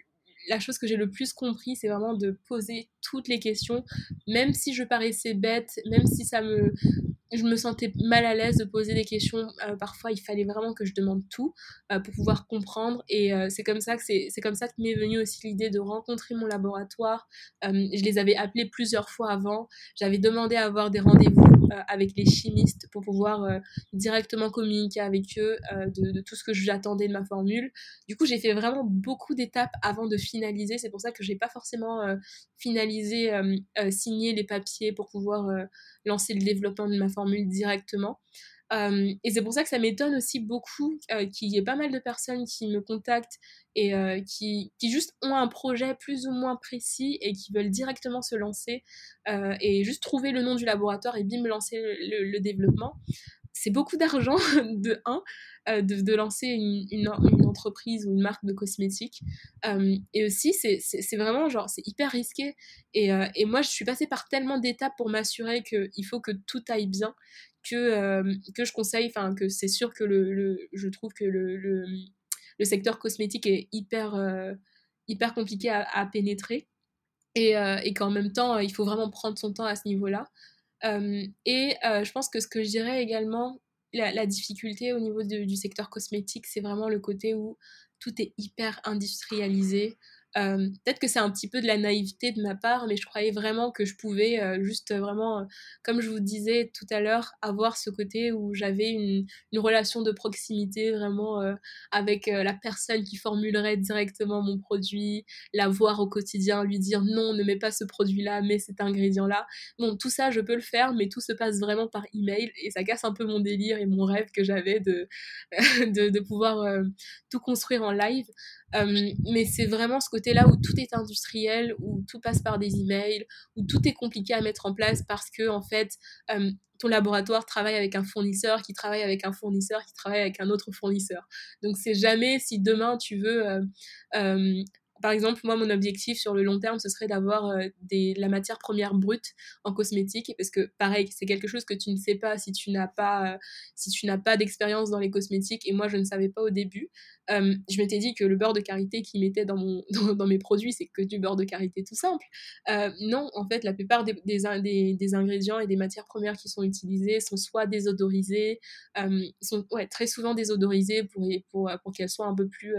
la chose que j'ai le plus compris, c'est vraiment de poser toutes les questions, même si je paraissais bête, même si ça me, je me sentais mal à l'aise de poser des questions. Euh, parfois, il fallait vraiment que je demande tout euh, pour pouvoir comprendre. Et euh, c'est comme ça que c'est, comme ça que m'est venue aussi l'idée de rencontrer mon laboratoire. je les avais appelés plusieurs fois avant. J'avais demandé à avoir des rendez-vous avec les chimistes pour pouvoir directement communiquer avec eux de, de, tout ce que j'attendais de ma formule. Du coup, j'ai fait vraiment beaucoup d'étapes avant de finaliser. C'est pour ça que j'ai pas forcément finalisé, signé les papiers pour pouvoir lancer le développement de ma formule directement. Euh, et c'est pour ça que ça m'étonne aussi beaucoup euh, qu'il y ait pas mal de personnes qui me contactent et euh, qui, qui, juste ont un projet plus ou moins précis et qui veulent directement se lancer et juste trouver le nom du laboratoire et bim, lancer le, le développement. C'est beaucoup d'argent, de un, de, lancer une, entreprise ou une marque de cosmétiques. et aussi, c'est vraiment genre, c'est hyper risqué. Et, et moi, je suis passée par tellement d'étapes pour m'assurer qu'il faut que tout aille bien que, euh, que je conseille, enfin que c'est sûr que le, je trouve que le, le, secteur cosmétique est hyper, euh, hyper compliqué à, pénétrer euh, et qu'en même temps, il faut vraiment prendre son temps à ce niveau-là. et je pense que ce que je dirais également, la, difficulté au niveau du secteur cosmétique, c'est vraiment le côté où tout est hyper industrialisé. Peut-être que c'est un petit peu de la naïveté de ma part, mais je croyais vraiment que je pouvais juste vraiment, comme je vous disais tout à l'heure, avoir ce côté où j'avais une, relation de proximité vraiment avec la personne qui formulerait directement mon produit, la voir au quotidien, lui dire non, ne mets pas ce produit-là, mets cet ingrédient-là. Bon, tout ça, je peux le faire, mais tout se passe vraiment par email et ça casse un peu mon délire et mon rêve que j'avais de, pouvoir tout construire en live. Mais c'est vraiment ce côté-là où tout est industriel, où tout passe par des emails, où tout est compliqué à mettre en place parce que, en fait, ton laboratoire travaille avec un fournisseur qui travaille avec un fournisseur qui travaille avec un autre fournisseur. Donc, c'est jamais si demain tu veux par exemple, moi, mon objectif sur le long terme, ce serait d'avoir euh, la matière première brute en cosmétique, parce que pareil, c'est quelque chose que tu ne sais pas si tu n'as pas, euh, si pas d'expérience dans les cosmétiques. Et moi, je ne savais pas au début. Euh, je m'étais dit que le beurre de karité qu'ils mettaient dans, mon, dans, mes produits, c'est que du beurre de karité tout simple. non, en fait, la plupart des, des, ingrédients et des matières premières qui sont utilisées sont soit désodorisés, sont ouais, très souvent désodorisés pour, pour, pour qu'elles soient un peu plus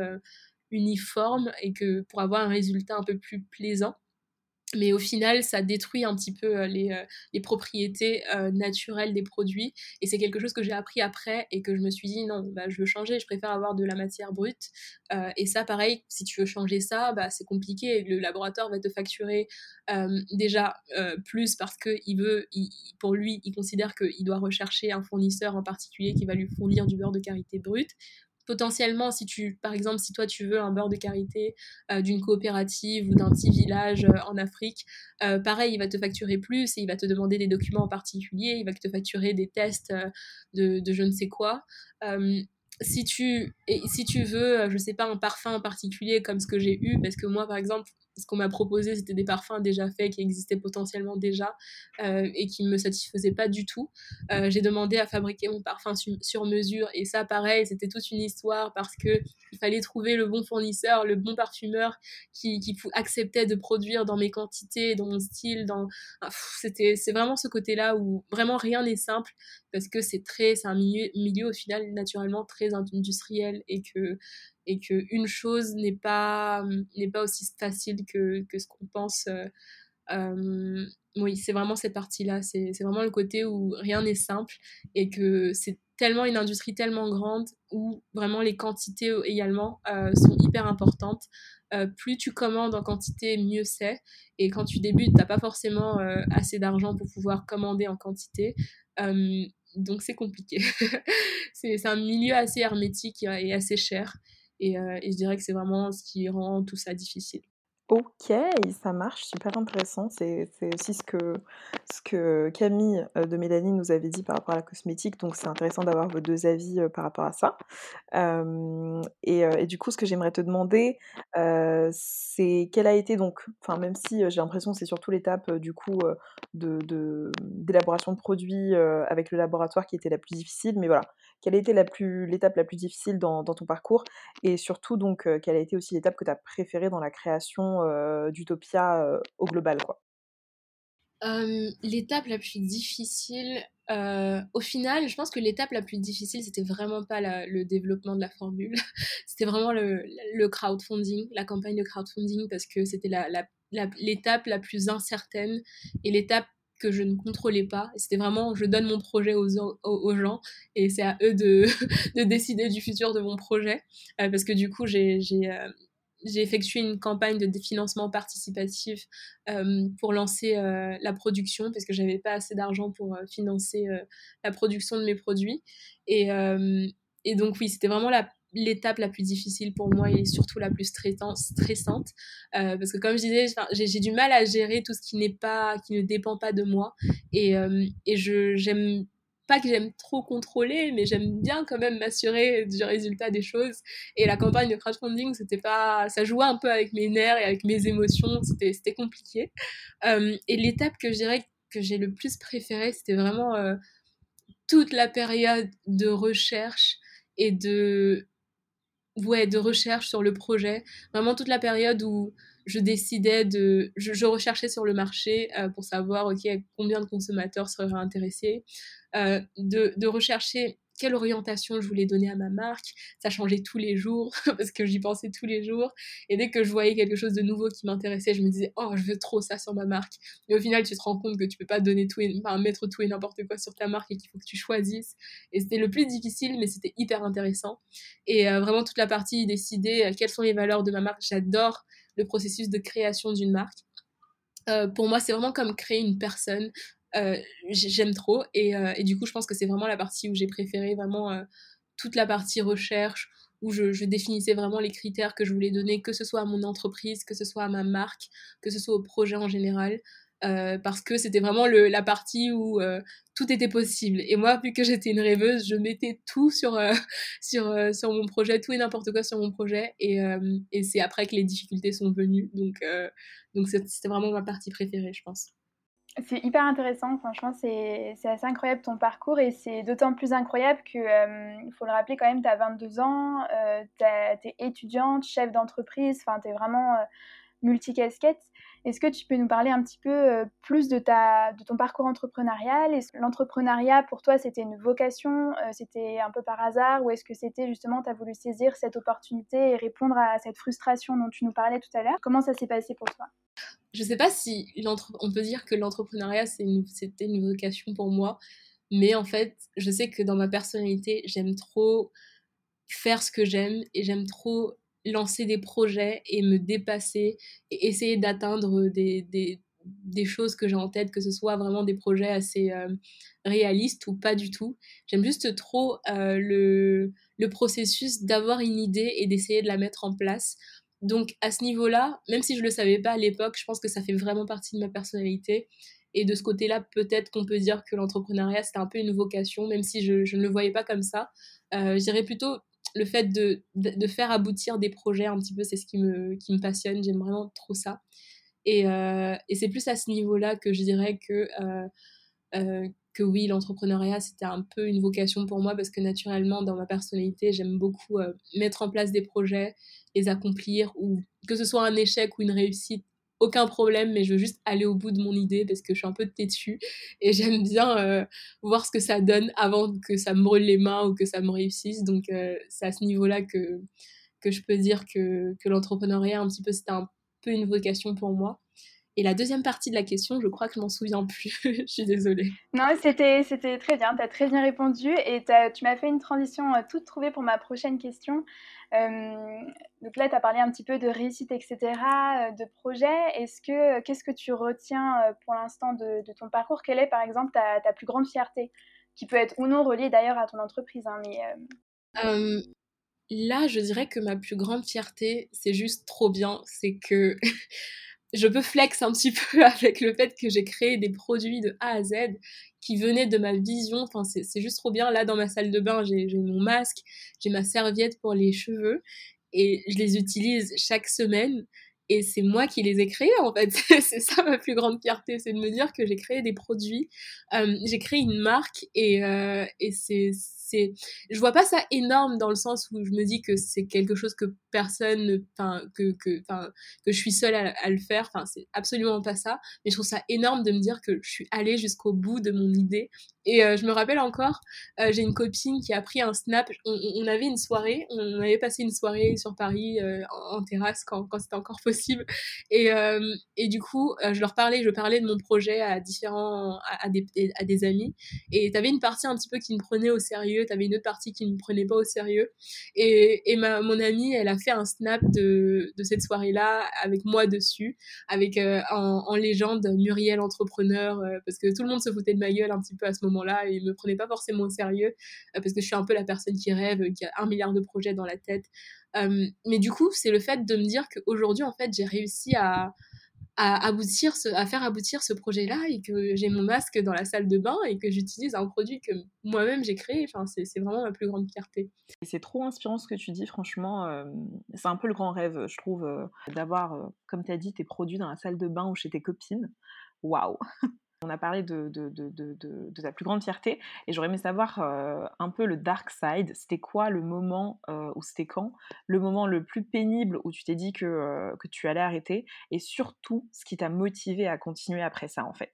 uniforme et que pour avoir un résultat un peu plus plaisant. Mais au final, ça détruit un petit peu euh, les, euh, les propriétés euh, naturelles des produits. Et c'est quelque chose que j'ai appris après et que je me suis dit, non, bah, je veux changer, je préfère avoir de la matière brute. et ça, pareil, si tu veux changer ça, bah, c'est compliqué. Le laboratoire va te facturer déjà plus parce que il veut, pour lui, il considère qu'il doit rechercher un fournisseur en particulier qui va lui fournir du beurre de karité brut potentiellement, si tu, par exemple, si toi tu veux un beurre de karité euh, d'une coopérative ou d'un petit village euh, en Afrique, euh, pareil, il va te facturer plus et il va te demander des documents en particulier, il va te facturer des tests de, je ne sais quoi. si tu, veux, je sais pas, un parfum particulier comme ce que j'ai eu, parce que moi, par exemple, ce qu'on m'a proposé, c'était des parfums déjà faits qui existaient potentiellement déjà euh, et qui ne me satisfaisaient pas du tout. Euh, j'ai demandé à fabriquer mon parfum sur mesure et ça, pareil, c'était toute une histoire parce que il fallait trouver le bon fournisseur, le bon parfumeur qui, acceptait de produire dans mes quantités, dans mon style. Dans... c'était, c'est vraiment ce côté-là où vraiment rien n'est simple parce que c'est très, c'est un milieu, milieu au final naturellement très industriel et que et qu'une chose n'est pas, n'est pas aussi facile que, que ce qu'on pense. Euh, euh, oui, c'est vraiment cette partie-là. C'est, vraiment le côté où rien n'est simple et que c'est tellement une industrie tellement grande où vraiment les quantités également euh, sont hyper importantes. plus tu commandes en quantité, mieux c'est. Et quand tu débutes, tu n'as pas forcément assez d'argent pour pouvoir commander en quantité. donc c'est compliqué. c'est un milieu assez hermétique et assez cher. Euh, et, je dirais que c'est vraiment ce qui rend tout ça difficile. Ok, ça marche, super intéressant. C'est aussi ce que, ce que Camille euh, de Mélanie nous avait dit par rapport à la cosmétique, donc c'est intéressant d'avoir vos deux avis euh, par rapport à ça. et, du coup, ce que j'aimerais te demander, c'est quelle a été donc, enfin même si j'ai l'impression que c'est surtout l'étape du coup de d'élaboration de, produits avec le laboratoire qui était la plus difficile, mais voilà, quelle a été l'étape la plus difficile dans, ton parcours et surtout donc quelle a été aussi l'étape que tu as préférée dans la création d'Utopia au global quoi? L'étape la plus difficile, au final, je pense que l'étape la plus difficile, c'était vraiment pas le développement de la formule, c'était vraiment le, crowdfunding, la campagne de crowdfunding, parce que c'était l'étape la, la, plus incertaine et l'étape que je ne contrôlais pas. C'était vraiment, je donne mon projet aux, gens et c'est à eux de, de, décider du futur de mon projet. Euh, parce que du coup, j'ai euh, j'ai effectué une campagne de financement participatif euh, pour lancer la production parce que j'avais pas assez d'argent pour financer la production de mes produits. Et, et donc oui, c'était vraiment la l'étape la plus difficile pour moi et surtout la plus stressante. Euh, parce que comme je disais j'ai du mal à gérer tout ce qui n'est pas qui ne dépend pas de moi. Et, euh, et je j'aime pas que j'aime trop contrôler mais j'aime bien quand même m'assurer du résultat des choses. Et la campagne de crowdfunding c'était pas ça jouait un peu avec mes nerfs et avec mes émotions. C'était c'était compliqué. Euh, et l'étape que je dirais que j'ai le plus préférée c'était vraiment toute la période de recherche et de ouais, de recherche sur le projet. Vraiment toute la période où je décidais de... Je, recherchais sur le marché euh, pour savoir, OK, combien de consommateurs seraient intéressés. Euh, de, de, rechercher quelle orientation je voulais donner à ma marque. Ça changeait tous les jours parce que j'y pensais tous les jours. Et dès que je voyais quelque chose de nouveau qui m'intéressait, je me disais, oh, je veux trop ça sur ma marque. Et au final, tu te rends compte que tu peux pas donner tout et, mettre tout et n'importe quoi sur ta marque et qu'il faut que tu choisisses. Et c'était le plus difficile, mais c'était hyper intéressant. Et euh, vraiment, toute la partie décider euh, quelles sont les valeurs de ma marque. J'adore le processus de création d'une marque. Euh, pour moi, c'est vraiment comme créer une personne. Euh, j'aime trop et, euh, et, du coup, je pense que c'est vraiment la partie où j'ai préféré vraiment toute la partie recherche, où je, je, définissais vraiment les critères que je voulais donner, que ce soit à mon entreprise, que ce soit à ma marque, que ce soit au projet en général. Euh, parce que c'était vraiment le, la partie où euh, tout était possible. Et moi, vu que j'étais une rêveuse, je mettais tout sur, euh, sur, sur mon projet, tout et n'importe quoi sur mon projet. Et, et c'est après que les difficultés sont venues. Donc, donc c'était vraiment ma partie préférée, je pense. C'est hyper intéressant, franchement, c'est assez incroyable ton parcours et c'est d'autant plus incroyable que, il faut le rappeler quand même, tu as 22 ans, euh, tu es étudiante, chef d'entreprise, enfin, tu vraiment multicasquette. Est-ce que tu peux nous parler un petit peu euh, plus de, ton parcours entrepreneurial? L'entrepreneuriat, pour toi, c'était une vocation euh, C'était un peu par hasard Ou est-ce que c'était justement, tu as voulu saisir cette opportunité et répondre à cette frustration dont tu nous parlais tout à l'heure? Comment ça s'est passé pour toi? Je ne sais pas si on peut dire que l'entrepreneuriat, c'était une vocation pour moi. Mais en fait, je sais que dans ma personnalité, j'aime trop faire ce que j'aime et j'aime trop lancer des projets et me dépasser et essayer d'atteindre des, des, des, choses que j'ai en tête, que ce soit vraiment des projets assez euh, réalistes ou pas du tout. J'aime juste trop euh, le, le processus d'avoir une idée et d'essayer de la mettre en place. Donc à ce niveau-là, même si je ne le savais pas à l'époque, je pense que ça fait vraiment partie de ma personnalité. Et de ce côté-là, peut-être qu'on peut dire que l'entrepreneuriat, c'était un peu une vocation, même si je, ne le voyais pas comme ça. Euh, je dirais plutôt le fait de, de, faire aboutir des projets un petit peu, c'est ce qui me, qui me passionne. J'aime vraiment trop ça. Et, euh, et c'est plus à ce niveau-là que je dirais que, euh, euh, que oui, l'entrepreneuriat, c'était un peu une vocation pour moi parce que naturellement, dans ma personnalité, j'aime beaucoup mettre en place des projets, les accomplir, ou que ce soit un échec ou une réussite, aucun problème, mais je veux juste aller au bout de mon idée parce que je suis un peu têtue et j'aime bien euh, voir ce que ça donne avant que ça me brûle les mains ou que ça me réussisse. Donc euh, c'est à ce niveau-là que, que je peux dire que, que l'entrepreneuriat, un petit peu, c'était un peu une vocation pour moi. Et la deuxième partie de la question, je crois que je m'en souviens plus. je suis désolée. Non, c'était, c'était très bien. Tu as très bien répondu et tu m'as fait une transition euh, toute trouvée pour ma prochaine question. Euh, donc là, tu as parlé un petit peu de réussite, etc., euh, de projet. Est-ce que, qu'est-ce que tu retiens pour l'instant de, ton parcours? Quelle est, par exemple, ta, ta, plus grande fierté? Qui peut être ou non reliée d'ailleurs à ton entreprise. Hein, Là, je dirais que ma plus grande fierté, c'est juste trop bien. C'est que je peux flex un petit peu avec le fait que j'ai créé des produits de A à Z qui venaient de ma vision. Enfin, c'est juste trop bien. Là, dans ma salle de bain, j'ai mon masque, j'ai ma serviette pour les cheveux et je les utilise chaque semaine. Et c'est moi qui les ai créés en fait. c'est ça ma plus grande fierté, c'est de me dire que j'ai créé des produits, euh, j'ai créé une marque et, euh, et c'est je vois pas ça énorme dans le sens où je me dis que c'est quelque chose que personne enfin que que que je suis seule à, le faire. Enfin c'est absolument pas ça. Mais je trouve ça énorme de me dire que je suis allée jusqu'au bout de mon idée. Et euh, je me rappelle encore euh, j'ai une copine qui a pris un snap. On, avait une soirée. On avait passé une soirée sur Paris euh, en, terrasse quand, quand c'était encore possible. Et et du coup je leur parlais je parlais de mon projet à différents à, des à des amis. Et t'avais une partie un petit peu qui me prenait au sérieux t'avais une autre partie qui ne me prenait pas au sérieux. Et, et ma, mon amie, elle a fait un snap de, de cette soirée-là avec moi dessus, avec euh, en, légende Muriel entrepreneur, euh, parce que tout le monde se foutait de ma gueule un petit peu à ce moment-là et me prenait pas forcément au sérieux, euh, parce que je suis un peu la personne qui rêve, qui a un milliard de projets dans la tête. mais du coup, c'est le fait de me dire qu'aujourd'hui, en fait, j'ai réussi à, à, aboutir à faire aboutir ce projet-là et que j'ai mon masque dans la salle de bain et que j'utilise un produit que moi-même j'ai créé. Enfin, c'est vraiment ma plus grande fierté. C'est trop inspirant ce que tu dis, franchement. Euh, c'est un peu le grand rêve, je trouve, euh, d'avoir, euh, comme tu as dit, tes produits dans la salle de bain ou chez tes copines. Waouh On a parlé de, ta plus grande fierté et j'aurais aimé savoir euh, un peu le dark side. C'était quoi le moment, euh, ou c'était quand, le moment le plus pénible où tu t'es dit que, euh, tu allais arrêter et surtout ce qui t'a motivé à continuer après ça en fait?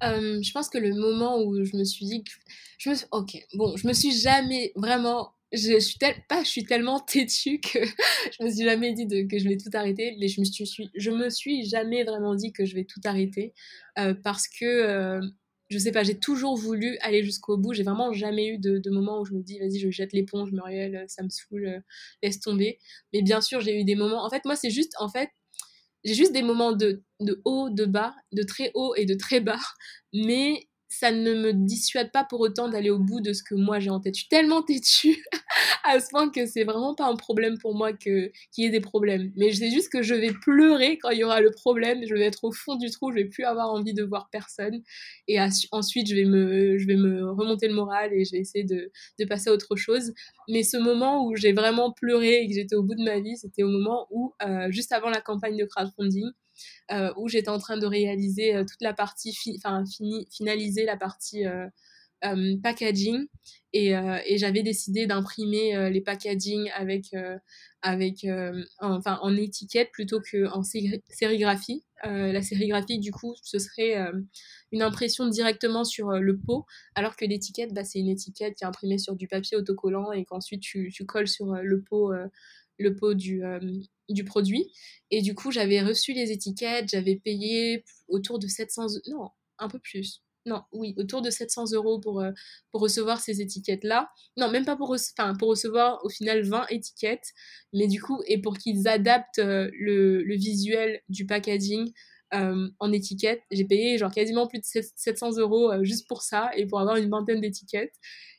Je pense que le moment où je me suis dit que je me suis... ok bon je me suis jamais vraiment je, suis pas je suis tellement têtue que je me suis jamais dit de, que je vais tout arrêter mais je me suis je me suis jamais vraiment dit que je vais tout arrêter parce que je sais pas, j'ai toujours voulu aller jusqu'au bout. J'ai vraiment jamais eu de, de, moment où je me dis, vas-y, je jette l'éponge, Muriel, ça me saoule, laisse tomber. Mais bien sûr, j'ai eu des moments. En fait, moi, c'est juste, en fait, j'ai juste des moments de, de haut, de bas, de très haut et de très bas. Mais ça ne me dissuade pas pour autant d'aller au bout de ce que moi j'ai en tête. Je suis tellement têtue à ce point que c'est vraiment pas un problème pour moi que qu'il y ait des problèmes. Mais je sais juste que je vais pleurer quand il y aura le problème. Je vais être au fond du trou, je vais plus avoir envie de voir personne. Et ensuite, je vais me, remonter le moral et je vais essayer de, de passer à autre chose. Mais ce moment où j'ai vraiment pleuré et que j'étais au bout de ma vie, c'était au moment où, euh, juste avant la campagne de crowdfunding, euh, où j'étais en train de réaliser euh, toute la partie, enfin finaliser la partie euh, packaging. Et, et j'avais décidé d'imprimer les packaging avec avec enfin en étiquette plutôt que en sérigraphie. La sérigraphie du coup ce serait une impression directement sur le pot alors que l'étiquette bah, c'est une étiquette qui est imprimée sur du papier autocollant et qu'ensuite tu, tu, colles sur le pot le pot du, du produit. Et du coup, j'avais reçu les étiquettes, j'avais payé autour de 700... Non, un peu plus. Non, oui, autour de 700 euros pour, euh, pour recevoir ces étiquettes-là. Non, même pas pour, enfin, pour recevoir au final 20 étiquettes, mais du coup, et pour qu'ils adaptent euh, le, le, visuel du packaging euh, en étiquette. J'ai payé genre quasiment plus de 700 euros juste pour ça et pour avoir une vingtaine d'étiquettes.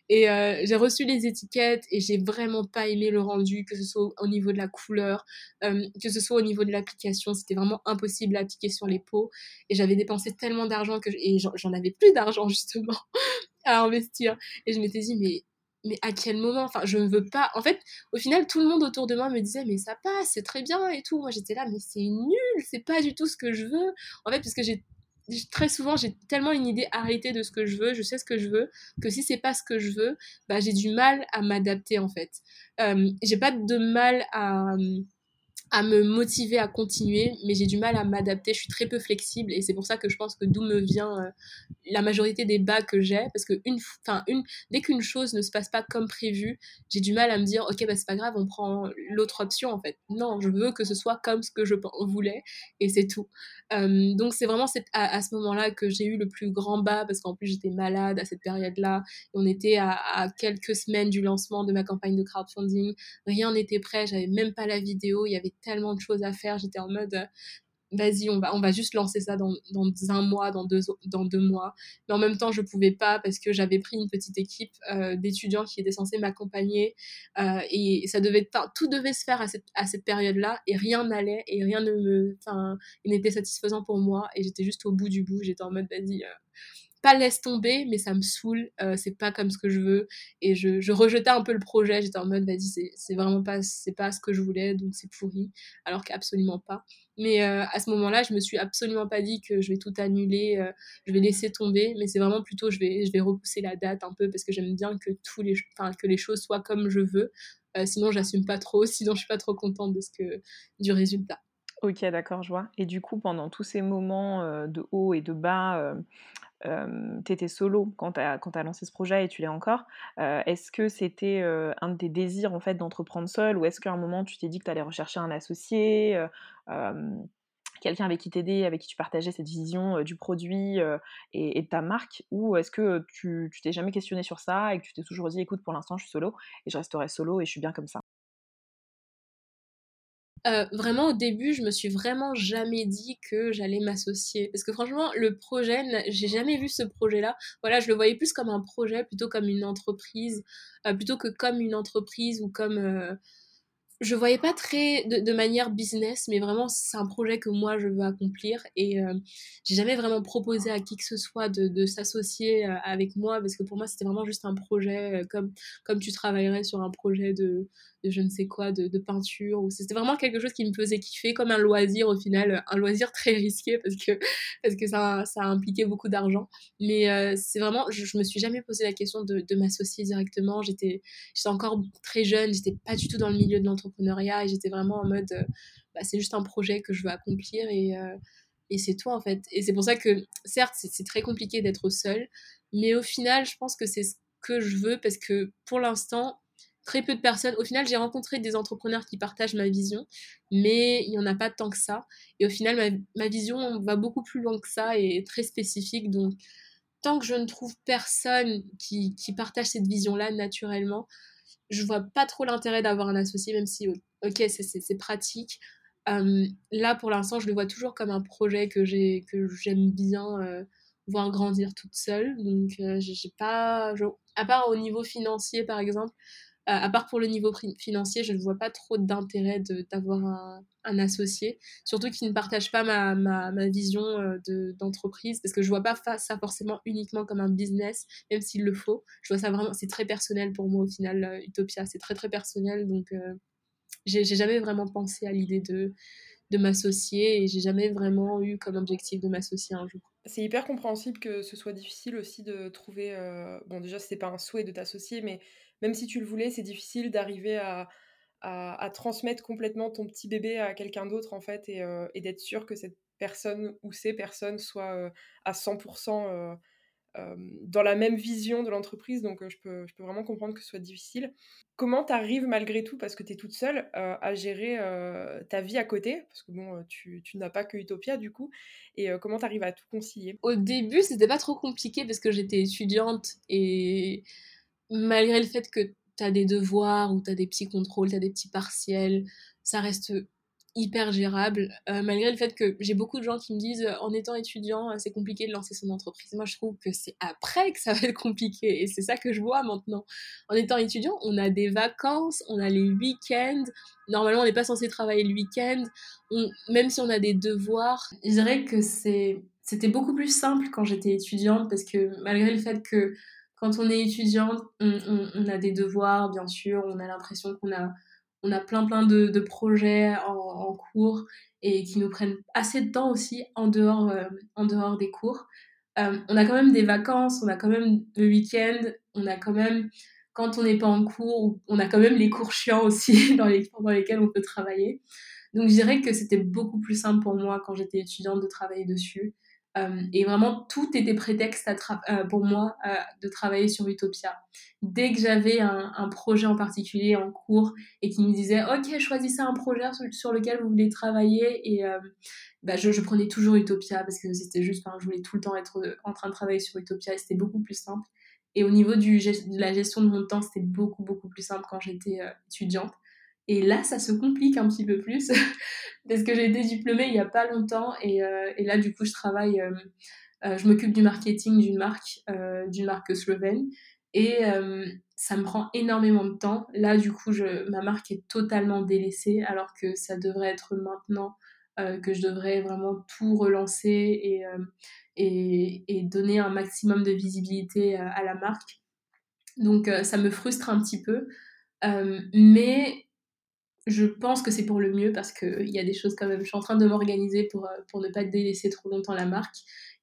Et euh, j'ai reçu les étiquettes et j'ai vraiment pas aimé le rendu, que ce soit au niveau de la couleur, euh, que ce soit au niveau de l'application. C'était vraiment impossible à appliquer sur les peaux. Et j'avais dépensé tellement d'argent que et j'en avais plus d'argent justement à investir. Et je m'étais dit, mais mais à quel moment? Enfin, je ne veux pas. En fait, au final, tout le monde autour de moi me disait, mais ça passe, c'est très bien et tout. Moi, j'étais là, mais c'est nul, c'est pas du tout ce que je veux. En fait, parce que j'ai très souvent j'ai tellement une idée arrêtée de ce que je veux, je sais ce que je veux, que si c'est pas ce que je veux, bah, j'ai du mal à m'adapter en fait. Euh, j'ai pas de mal à à me motiver à continuer, mais j'ai du mal à m'adapter. Je suis très peu flexible et c'est pour ça que je pense que d'où me vient euh, la majorité des bas que j'ai. Parce que une, une, dès qu'une chose ne se passe pas comme prévu, j'ai du mal à me dire ok, bah, c'est pas grave, on prend l'autre option en fait. Non, je veux que ce soit comme ce que je voulais et c'est tout. Donc c'est vraiment à, à, ce moment-là que j'ai eu le plus grand bas parce qu'en plus j'étais malade à cette période-là. On était à, à quelques semaines du lancement de ma campagne de crowdfunding. Rien n'était prêt, j'avais même pas la vidéo, il y avait tellement de choses à faire. J'étais en mode, euh, vas-y, on va, on va juste lancer ça dans, un mois, dans deux, dans deux mois. Mais en même temps, je pouvais pas parce que j'avais pris une petite équipe euh, d'étudiants qui étaient censés m'accompagner euh, et ça devait, tout devait se faire à cette, à période-là et rien n'allait et rien ne me, n'était satisfaisant pour moi et j'étais juste au bout du bout. J'étais en mode, vas-y pas laisse tomber, mais ça me saoule, euh, c'est pas comme ce que je veux. Et je, je rejetais un peu le projet, j'étais en mode, vas-y, c'est vraiment pas, pas ce que je voulais, donc c'est pourri, alors qu'absolument pas. Mais euh, à ce moment-là, je me suis absolument pas dit que je vais tout annuler, euh, je vais laisser tomber, mais c'est vraiment plutôt, je vais, je vais repousser la date un peu, parce que j'aime bien que, tous les, que les choses soient comme je veux. sinon, j'assume pas trop, sinon je suis pas trop contente de ce que, du résultat. Ok, d'accord, je vois. Et du coup, pendant tous ces moments de haut et de bas, tu étais solo quand tu as, lancé ce projet et tu l'es encore. est-ce que c'était un de tes désirs en fait d'entreprendre seul ou est-ce qu'à un moment tu t'es dit que tu allais rechercher un associé, quelqu'un avec qui t'aider, avec qui tu partageais cette vision du produit et, de ta marque ou est-ce que tu t'es jamais questionné sur ça et que tu t'es toujours dit écoute pour l'instant je suis solo et je resterai solo et je suis bien comme ça? Euh, vraiment au début, je me suis vraiment jamais dit que j'allais m'associer. Parce que franchement, le projet, j'ai jamais vu ce projet-là. Voilà, je le voyais plus comme un projet plutôt comme une entreprise, euh, plutôt que comme une entreprise ou comme euh, je voyais pas très de, manière business, mais vraiment c'est un projet que moi je veux accomplir et euh, j'ai jamais vraiment proposé à qui que ce soit de, de s'associer avec moi parce que pour moi c'était vraiment juste un projet comme comme tu travaillerais sur un projet de, de je ne sais quoi de, peinture ou c'était vraiment quelque chose qui me faisait kiffer comme un loisir au final un loisir très risqué parce que parce que ça ça a impliqué beaucoup d'argent mais c'est vraiment je, je me suis jamais posé la question de, m'associer directement j'étais j'étais encore très jeune j'étais pas du tout dans le milieu de l'entreprise et j'étais vraiment en mode euh, bah, c'est juste un projet que je veux accomplir et, euh, et c'est toi en fait. Et c'est pour ça que, certes, c'est très compliqué d'être seul, mais au final, je pense que c'est ce que je veux parce que pour l'instant, très peu de personnes. Au final, j'ai rencontré des entrepreneurs qui partagent ma vision, mais il n'y en a pas tant que ça. Et au final, ma, vision va beaucoup plus loin que ça et est très spécifique. Donc, tant que je ne trouve personne qui, qui partage cette vision-là naturellement, je vois pas trop l'intérêt d'avoir un associé, même si, ok, c'est pratique. Euh, là, pour l'instant, je le vois toujours comme un projet que j'aime bien euh, voir grandir toute seule. Donc, euh, j'ai pas. à part au niveau financier, par exemple, à part pour le niveau financier, je ne vois pas trop d'intérêt d'avoir un, associé, surtout qui ne partage pas ma, vision d'entreprise, parce que je ne vois pas ça forcément uniquement comme un business, même s'il le faut. Je vois ça vraiment, c'est très personnel pour moi au final, Utopia, c'est très très personnel, donc j'ai jamais vraiment pensé à l'idée de, de m'associer et j'ai jamais vraiment eu comme objectif de m'associer un jour. C'est hyper compréhensible que ce soit difficile aussi de trouver. Euh, bon, déjà, c'était pas un souhait de t'associer, mais même si tu le voulais, c'est difficile d'arriver à, à, transmettre complètement ton petit bébé à quelqu'un d'autre, en fait, et, euh, d'être sûr que cette personne ou ces personnes soient euh, à 100% dans la même vision de l'entreprise, donc je peux, je, peux, vraiment comprendre que ce soit difficile. Comment tu arrives malgré tout, parce que tu es toute seule, à gérer ta vie à côté? Parce que bon, tu, tu n'as pas que Utopia du coup, et comment tu arrives à tout concilier? Au début, c'était pas trop compliqué parce que j'étais étudiante et malgré le fait que tu as des devoirs ou tu as des petits contrôles, tu as des petits partiels, ça reste hyper gérable, euh, malgré le fait que j'ai beaucoup de gens qui me disent euh, en étant étudiant, euh, c'est compliqué de lancer son entreprise. Moi, je trouve que c'est après que ça va être compliqué et c'est ça que je vois maintenant. En étant étudiant, on a des vacances, on a les week-ends. Normalement, on n'est pas censé travailler le week-end, même si on a des devoirs. Je dirais que c'est c'était beaucoup plus simple quand j'étais étudiante parce que malgré le fait que quand on est étudiante, on a des devoirs, bien sûr, on a l'impression qu'on a on a plein plein de, de projets en, cours et qui nous prennent assez de temps aussi en dehors, euh, en dehors des cours. Euh, on a quand même des vacances, on a quand même le week-end, on a quand même, quand on n'est pas en cours, on a quand même les cours chiants aussi dans, les, dans lesquels on peut travailler. Donc je dirais que c'était beaucoup plus simple pour moi quand j'étais étudiante de travailler dessus. Euh, et vraiment, tout était prétexte euh, pour moi euh, de travailler sur Utopia. Dès que j'avais un, projet en particulier en cours et qui me disait Ok, choisissez un projet sur, lequel vous voulez travailler, et bah, je, prenais toujours Utopia parce que c'était juste, je voulais tout le temps être en train de travailler sur Utopia et c'était beaucoup plus simple. Et au niveau de la gestion de mon temps, c'était beaucoup, beaucoup plus simple quand j'étais étudiante. Et là, ça se complique un petit peu plus parce que j'ai été diplômée il n'y a pas longtemps et, euh, et, là, du coup, je travaille, euh, euh, je m'occupe du marketing d'une marque, d'une marque slovène et ça me prend énormément de temps. Là, du coup, je, ma marque est totalement délaissée alors que ça devrait être maintenant que je devrais vraiment tout relancer et, et, et, donner un maximum de visibilité à la marque. Donc, ça me frustre un petit peu. mais je pense que c'est pour le mieux parce qu'il y a des choses quand même. Je suis en train de m'organiser pour, euh, pour ne pas délaisser trop longtemps la marque.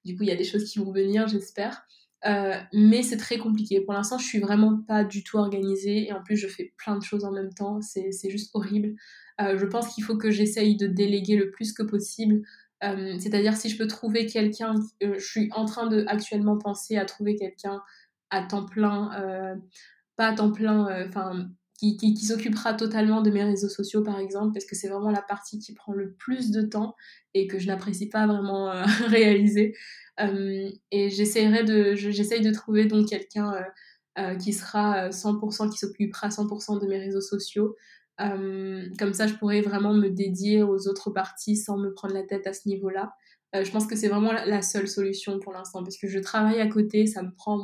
Du coup, il y a des choses qui vont venir, j'espère. Euh, mais c'est très compliqué. Pour l'instant, je suis vraiment pas du tout organisée et en plus, je fais plein de choses en même temps. C'est juste horrible. Euh, je pense qu'il faut que j'essaye de déléguer le plus que possible. C'est-à-dire, si je peux trouver quelqu'un, je suis en train de actuellement penser à trouver quelqu'un à temps plein, pas à temps plein, enfin qui, qui, s'occupera totalement de mes réseaux sociaux, par exemple, parce que c'est vraiment la partie qui prend le plus de temps et que je n'apprécie pas vraiment euh, réaliser. Euh, et j'essaierai de, j'essaye de trouver donc quelqu'un euh, qui sera 100%, qui s'occupera 100% de mes réseaux sociaux. comme ça, je pourrais vraiment me dédier aux autres parties sans me prendre la tête à ce niveau-là. je pense que c'est vraiment la, seule solution pour l'instant, parce que je travaille à côté, ça me prend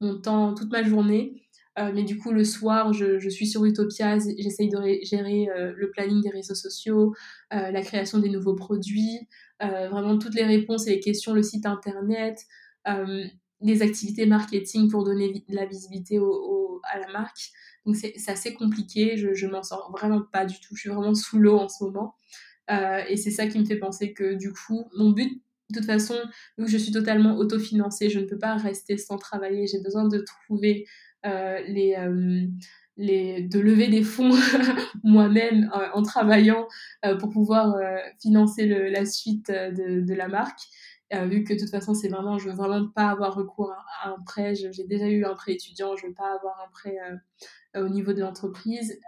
mon temps toute ma journée. Euh, mais du coup, le soir, je, suis sur Utopia, j'essaye de gérer euh, le planning des réseaux sociaux, euh, la création des nouveaux produits, vraiment toutes les réponses et les questions, le site internet, les activités marketing pour donner de la visibilité à la marque. Donc c'est assez compliqué, je, m'en sors vraiment pas du tout, je suis vraiment sous l'eau en ce moment. et c'est ça qui me fait penser que du coup, mon but de toute façon, vu je suis totalement autofinancée, je ne peux pas rester sans travailler. J'ai besoin de trouver les, euh, les, de lever des fonds moi-même en travaillant pour pouvoir financer la suite de, de la marque. vu que de toute façon, c'est vraiment, je veux vraiment pas avoir recours à, un prêt. J'ai déjà eu un prêt étudiant, je veux pas avoir un prêt au niveau de l'entreprise.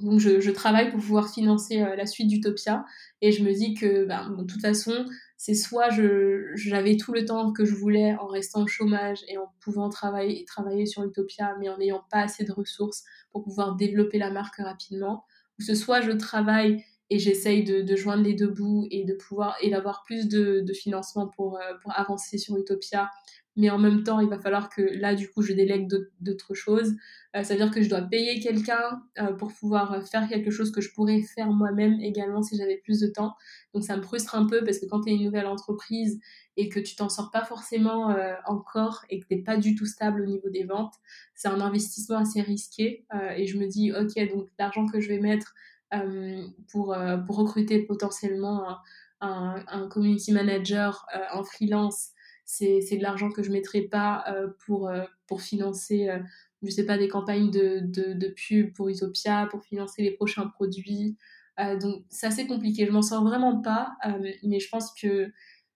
donc, je, je, travaille pour pouvoir financer la suite d'Utopia et je me dis que, ben, de toute façon, c'est soit j'avais tout le temps que je voulais en restant au chômage et en pouvant travailler, travailler sur Utopia, mais en n'ayant pas assez de ressources pour pouvoir développer la marque rapidement, ou ce soit je travaille et j'essaye de, joindre les deux bouts et et d'avoir plus de, financement pour, euh, pour avancer sur Utopia mais en même temps, il va falloir que là, du coup, je délègue d'autres choses. Euh, ça veut dire que je dois payer quelqu'un euh, pour pouvoir faire quelque chose que je pourrais faire moi-même également si j'avais plus de temps. Donc ça me frustre un peu parce que quand tu es une nouvelle entreprise et que tu t'en sors pas forcément euh, encore et que tu n'es pas du tout stable au niveau des ventes, c'est un investissement assez risqué. et je me dis, ok, donc l'argent que je vais mettre pour, pour recruter potentiellement un, un community manager en freelance c'est de l'argent que je ne mettrai pas euh, pour, euh, pour financer, euh, je sais pas, des campagnes de, de, pub pour Utopia, pour financer les prochains produits. donc, c'est assez compliqué. Je m'en sors vraiment pas, mais je pense que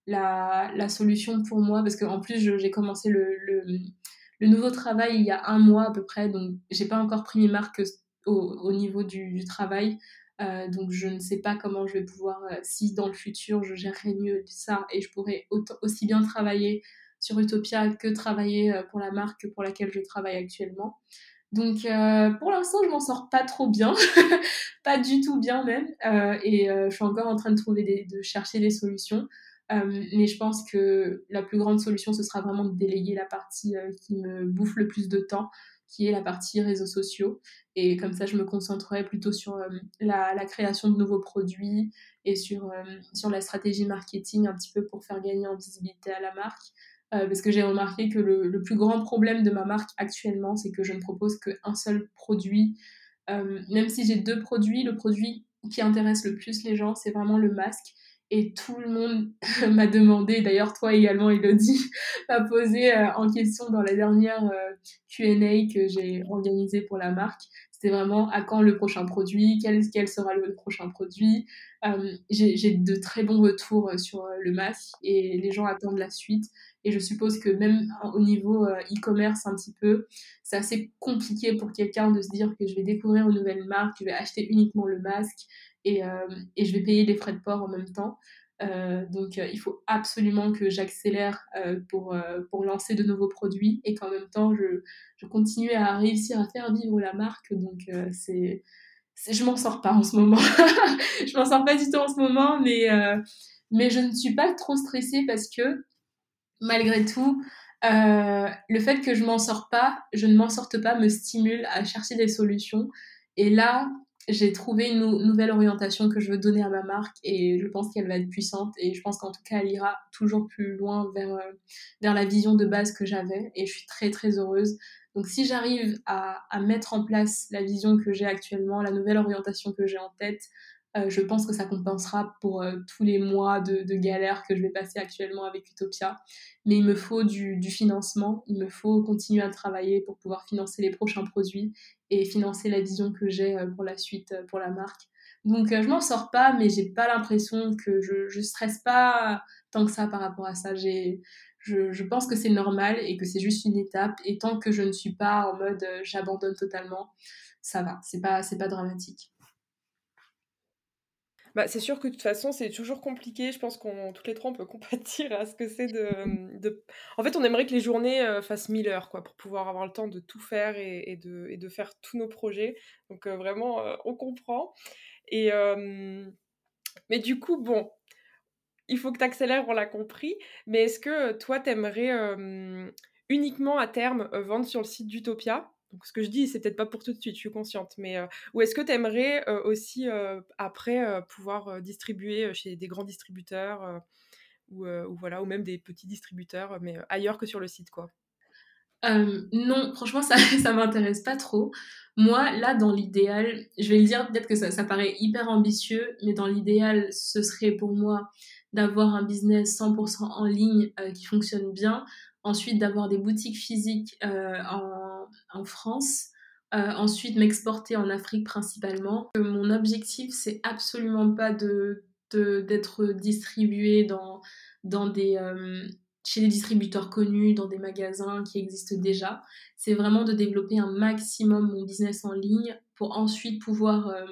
la, la, solution pour moi, parce qu'en plus, j'ai commencé le, le, le, nouveau travail il y a un mois à peu près, donc j'ai pas encore pris mes marques au, au niveau du travail. Euh, donc je ne sais pas comment je vais pouvoir, euh, si dans le futur je gérerai mieux ça et je pourrais aussi bien travailler sur Utopia que travailler euh, pour la marque pour laquelle je travaille actuellement. Donc pour l'instant je m'en sors pas trop bien, pas du tout bien même, et je suis encore en train de trouver des, de chercher des solutions. mais je pense que la plus grande solution ce sera vraiment de déléguer la partie qui me bouffe le plus de temps qui est la partie réseaux sociaux. Et comme ça, je me concentrerai plutôt sur euh, la, création de nouveaux produits et sur, euh, sur la stratégie marketing un petit peu pour faire gagner en visibilité à la marque. Euh, parce que j'ai remarqué que le, le, plus grand problème de ma marque actuellement, c'est que je ne propose qu'un seul produit. même si j'ai deux produits, le produit qui intéresse le plus les gens, c'est vraiment le masque et tout le monde m'a demandé, d'ailleurs toi également Elodie, m'a posé euh, en question dans la dernière euh, Q&A que j'ai organisée pour la marque. C'était vraiment à quand le prochain produit, quel, quel sera le prochain produit. Euh, j'ai de très bons retours sur le masque et les gens attendent la suite. Et je suppose que même au niveau e-commerce un petit peu, c'est assez compliqué pour quelqu'un de se dire que je vais découvrir une nouvelle marque, je vais acheter uniquement le masque et, euh, et, je vais payer les frais de port en même temps. Euh, donc euh, il faut absolument que j'accélère pour, pour lancer de nouveaux produits et qu'en même temps je, je, continue à réussir à faire vivre la marque. Donc c'est je m'en sors pas en ce moment. je m'en sors pas du tout en ce moment, mais, mais je ne suis pas trop stressée parce que malgré tout, le fait que je m'en sors pas, je ne m'en sorte pas, me stimule à chercher des solutions. Et là, j'ai trouvé une nouvelle orientation que je veux donner à ma marque et je pense qu'elle va être puissante et je pense qu'en tout cas elle ira toujours plus loin vers, euh, la vision de base que j'avais et je suis très très heureuse. Donc si j'arrive à, mettre en place la vision que j'ai actuellement, la nouvelle orientation que j'ai en tête, euh, je pense que ça compensera pour euh, tous les mois de, galère que je vais passer actuellement avec Utopia. Mais il me faut du, financement, il me faut continuer à travailler pour pouvoir financer les prochains produits et financer la vision que j'ai euh, pour la suite, pour la marque. Donc je m'en sors pas, mais j'ai pas l'impression que je, je stresse pas tant que ça par rapport à ça. Je, je, pense que c'est normal et que c'est juste une étape. Et tant que je ne suis pas en mode j'abandonne totalement, ça va, c'est pas, c'est pas dramatique. Bah, c'est sûr que de toute façon, c'est toujours compliqué. Je pense qu'on toutes les trois, on peut compatir à ce que c'est de, En fait, on aimerait que les journées euh, fassent 1000 heures, quoi, pour pouvoir avoir le temps de tout faire et, et de, et de faire tous nos projets. Donc, euh, vraiment, euh, on comprend. Et, mais du coup, bon, il faut que tu accélères, on l'a compris. Mais est-ce que toi, t'aimerais uniquement à terme vendre sur le site d'Utopia? Donc ce que je dis, c'est peut-être pas pour tout de suite, je suis consciente, mais euh, ou est-ce que tu aimerais euh, aussi euh, après pouvoir distribuer chez des grands distributeurs ou, ou, voilà ou même des petits distributeurs, mais ailleurs que sur le site quoi? Non, franchement ça ça m'intéresse pas trop. Moi là dans l'idéal, je vais le dire peut-être que ça, ça paraît hyper ambitieux, mais dans l'idéal ce serait pour moi d'avoir un business 100% en ligne qui fonctionne bien ensuite d'avoir des boutiques physiques euh, en, en, France, ensuite m'exporter en Afrique principalement. Mon objectif, c'est absolument pas de d'être distribué dans, dans des, chez des distributeurs connus, dans des magasins qui existent déjà. C'est vraiment de développer un maximum mon business en ligne pour ensuite pouvoir, euh,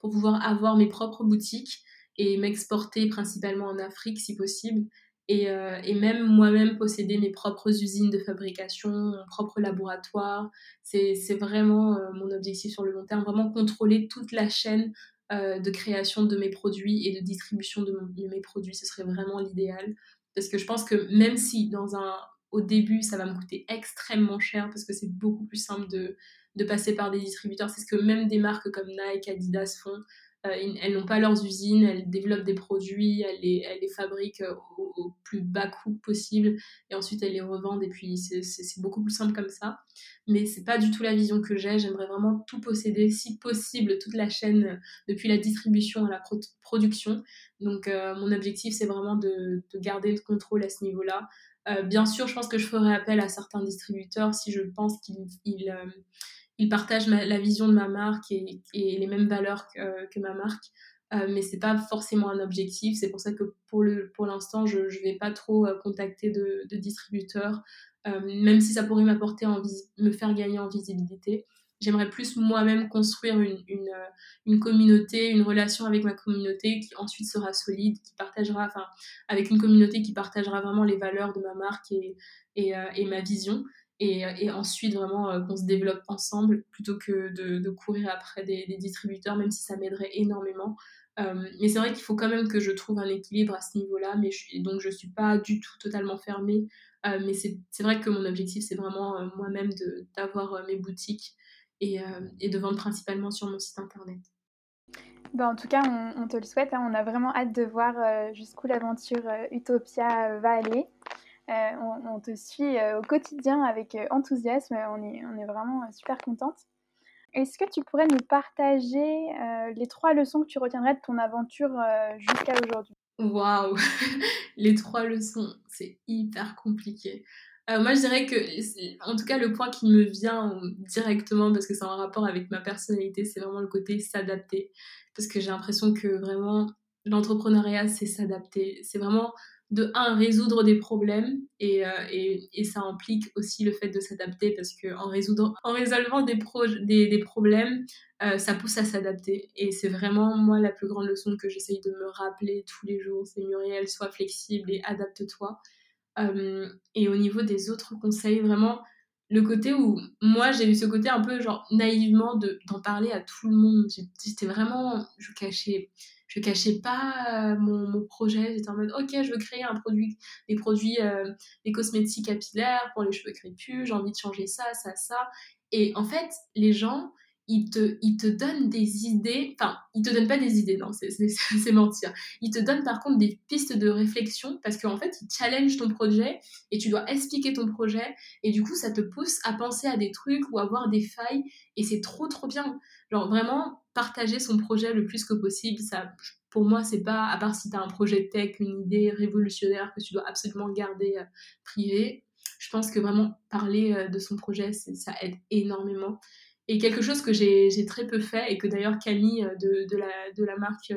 pour pouvoir avoir mes propres boutiques et m'exporter principalement en Afrique si possible. Et, euh, et même moi-même posséder mes propres usines de fabrication, mon propre laboratoire. C'est vraiment euh, mon objectif sur le long terme, vraiment contrôler toute la chaîne de création de mes produits et de distribution de, de mes produits. Ce serait vraiment l'idéal. Parce que je pense que même si dans un, au début, ça va me coûter extrêmement cher parce que c'est beaucoup plus simple de, de passer par des distributeurs. C'est ce que même des marques comme Nike, Adidas font. Euh, elles n'ont pas leurs usines, elles développent des produits, elles les, fabriquent au, plus bas coût possible et ensuite elles les revendent et puis c'est beaucoup plus simple comme ça. Mais c'est pas du tout la vision que j'ai. J'aimerais vraiment tout posséder, si possible, toute la chaîne euh, depuis la distribution à la production. Donc euh, mon objectif c'est vraiment de, garder le contrôle à ce niveau-là. bien sûr, je pense que je ferai appel à certains distributeurs si je pense qu'ils il partage la vision de ma marque et, les mêmes valeurs que, ma marque. Euh, mais c'est pas forcément un objectif. C'est pour ça que pour, le, pour l'instant, je ne vais pas trop euh, contacter de, distributeurs, euh, même si ça pourrait m'apporter me faire gagner en visibilité. J'aimerais plus moi-même construire une, une, une, communauté, une relation avec ma communauté qui ensuite sera solide, qui partagera, enfin, avec une communauté qui partagera vraiment les valeurs de ma marque et, et ma vision. Et, ensuite vraiment euh, qu'on se développe ensemble plutôt que de, courir après des, distributeurs, même si ça m'aiderait énormément. Euh, mais c'est vrai qu'il faut quand même que je trouve un équilibre à ce niveau-là, mais je, donc je suis pas du tout totalement fermée. Euh, mais c'est vrai que mon objectif, c'est vraiment moi-même d'avoir mes boutiques et, de vendre principalement sur mon site internet. Ben, en tout cas, on, on te le souhaite. Hein. On a vraiment hâte de voir jusqu'où l'aventure Utopia va aller. Euh, on, te suit euh, au quotidien avec euh, enthousiasme. On est, on est vraiment super contente. Est-ce que tu pourrais nous partager les trois leçons que tu retiendrais de ton aventure jusqu'à aujourd'hui? Waouh Les trois leçons, c'est hyper compliqué. moi, je dirais que, en tout cas, le point qui me vient directement, parce que c'est en rapport avec ma personnalité, c'est vraiment le côté s'adapter. Parce que j'ai l'impression que vraiment, l'entrepreneuriat, c'est s'adapter. C'est vraiment de un résoudre des problèmes et, euh, et, et, ça implique aussi le fait de s'adapter parce que en résolvant des, des, des, problèmes euh, ça pousse à s'adapter. Et c'est vraiment moi la plus grande leçon que j'essaye de me rappeler tous les jours c'est Muriel sois flexible et adapte-toi. Euh, et au niveau des autres conseils vraiment le côté où moi j'ai eu ce côté un peu genre naïvement de d'en parler à tout le monde j'étais vraiment je cachais je cachais pas euh, mon, mon, projet. J'étais en mode, ok, je veux créer un produit, des produits, euh, des cosmétiques capillaires pour les cheveux crépus. J'ai envie de changer ça, ça, ça. Et en fait, les gens, ils te, ils te donnent des idées. Enfin, ils te donnent pas des idées, non, c'est mentir. Ils te donnent par contre des pistes de réflexion parce qu'en fait, ils challengent ton projet et tu dois expliquer ton projet. Et du coup, ça te pousse à penser à des trucs ou à voir des failles. Et c'est trop, trop bien. Genre, vraiment, partager son projet le plus que possible. Ça, pour moi, c'est pas, à part si tu as un projet tech, une idée révolutionnaire que tu dois absolument garder euh, privé, je pense que vraiment parler euh, de son projet, ça aide énormément. Et quelque chose que j'ai très peu fait et que d'ailleurs Camille euh, de, la, marque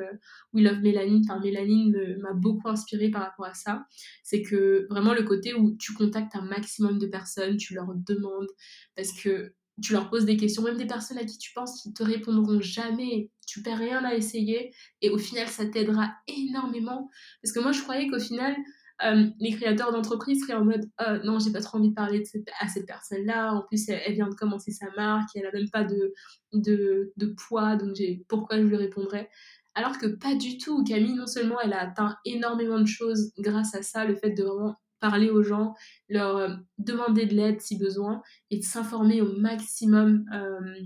We Love Mélanine, enfin Mélanine m'a beaucoup inspiré par rapport à ça, c'est que vraiment le côté où tu contactes un maximum de personnes, tu leur demandes, parce que tu leur poses des questions, même des personnes à qui tu penses qu'ils te répondront jamais, tu perds rien à essayer, et au final, ça t'aidera énormément. Parce que moi, je croyais qu'au final, euh, les créateurs d'entreprise seraient en mode oh, non, j'ai pas trop envie de parler à cette personne-là, en plus, elle, vient de commencer sa marque, elle a même pas de, de, poids, donc pourquoi je lui répondrais? Alors que pas du tout. Camille, non seulement elle a atteint énormément de choses grâce à ça, le fait de vraiment parler aux gens, leur euh, demander de l'aide si besoin et de s'informer au maximum euh,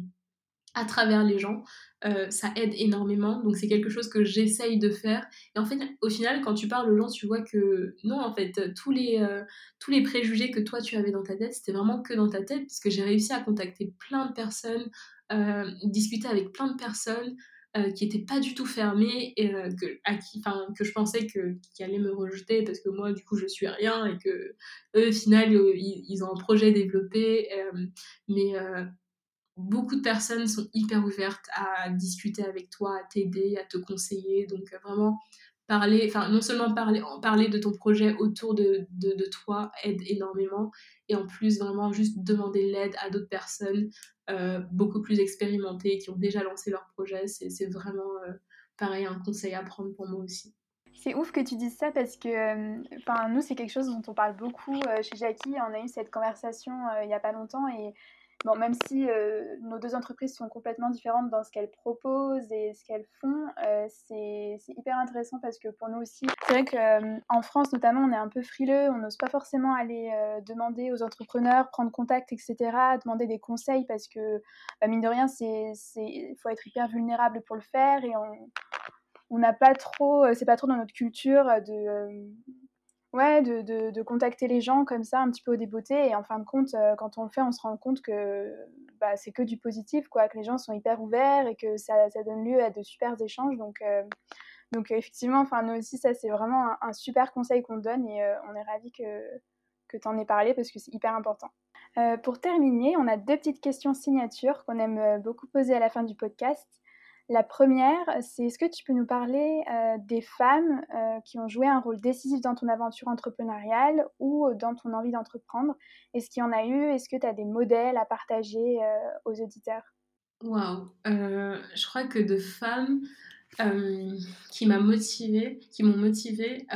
à travers les gens. Euh, ça aide énormément. Donc c'est quelque chose que j'essaye de faire. Et en fait, au final, quand tu parles aux gens, tu vois que non, en fait, tous les, tous les préjugés que toi tu avais dans ta tête, c'était vraiment que dans ta tête, puisque j'ai réussi à contacter plein de personnes, discuter avec plein de personnes, euh, qui n'était pas du tout fermé et euh, que, à qui, que je pensais que, qui allait me rejeter parce que moi, du coup, je suis rien et que eux, au final, ils, ont un projet développé. mais beaucoup de personnes sont hyper ouvertes à discuter avec toi, à t'aider, à te conseiller. Donc vraiment, parler, enfin non seulement parler, parler de ton projet autour de, de, de, toi aide énormément, et en plus vraiment juste demander l'aide à d'autres personnes euh, beaucoup plus expérimentées qui ont déjà lancé leur projet, c'est vraiment euh, pareil un conseil à prendre pour moi aussi. C'est ouf que tu dises ça parce que, euh, enfin, nous, c'est quelque chose dont on parle beaucoup chez Jackie. On a eu cette conversation il n'y a pas longtemps et Bon, même si euh, nos deux entreprises sont complètement différentes dans ce qu'elles proposent et ce qu'elles font, euh, c'est hyper intéressant parce que pour nous aussi, c'est vrai qu'en euh, France notamment, on est un peu frileux, on n'ose pas forcément aller demander aux entrepreneurs, prendre contact, etc., demander des conseils parce que, mine de rien, il faut être hyper vulnérable pour le faire et on n'a pas trop, c'est pas trop dans notre culture de Ouais, de, de, de, contacter les gens comme ça, un petit peu au débeauté. Et en fin de compte, euh, quand on le fait, on se rend compte que bah, c'est que du positif, quoi, que les gens sont hyper ouverts et que ça, donne lieu à de super échanges. Donc, euh, donc effectivement, enfin, nous aussi, ça, c'est vraiment un, super conseil qu'on donne et euh, on est ravis que, que tu en aies parlé parce que c'est hyper important. pour terminer, on a deux petites questions signatures qu'on aime beaucoup poser à la fin du podcast. La première, c'est est-ce que tu peux nous parler euh, des femmes euh, qui ont joué un rôle décisif dans ton aventure entrepreneuriale ou dans ton envie d'entreprendre? Est-ce qu'il y en a eu? Est-ce que tu as des modèles à partager euh, aux auditeurs? Waouh Je crois que de femmes qui m'ont motivée,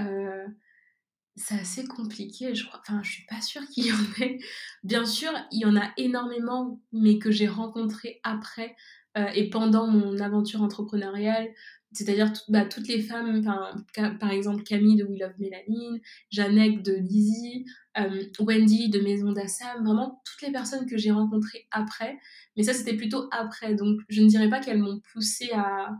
c'est assez compliqué. Je crois, enfin, suis pas sûre qu'il y en ait. Bien sûr, il y en a énormément, mais que j'ai rencontrées après euh, et pendant mon aventure entrepreneuriale, c'est-à-dire bah, toutes les femmes, par exemple Camille de We Love Mélanine, Jeannette de Lizzie, euh, Wendy de Maison d'Assam, vraiment toutes les personnes que j'ai rencontrées après, mais ça c'était plutôt après, donc je ne dirais pas qu'elles m'ont poussée à,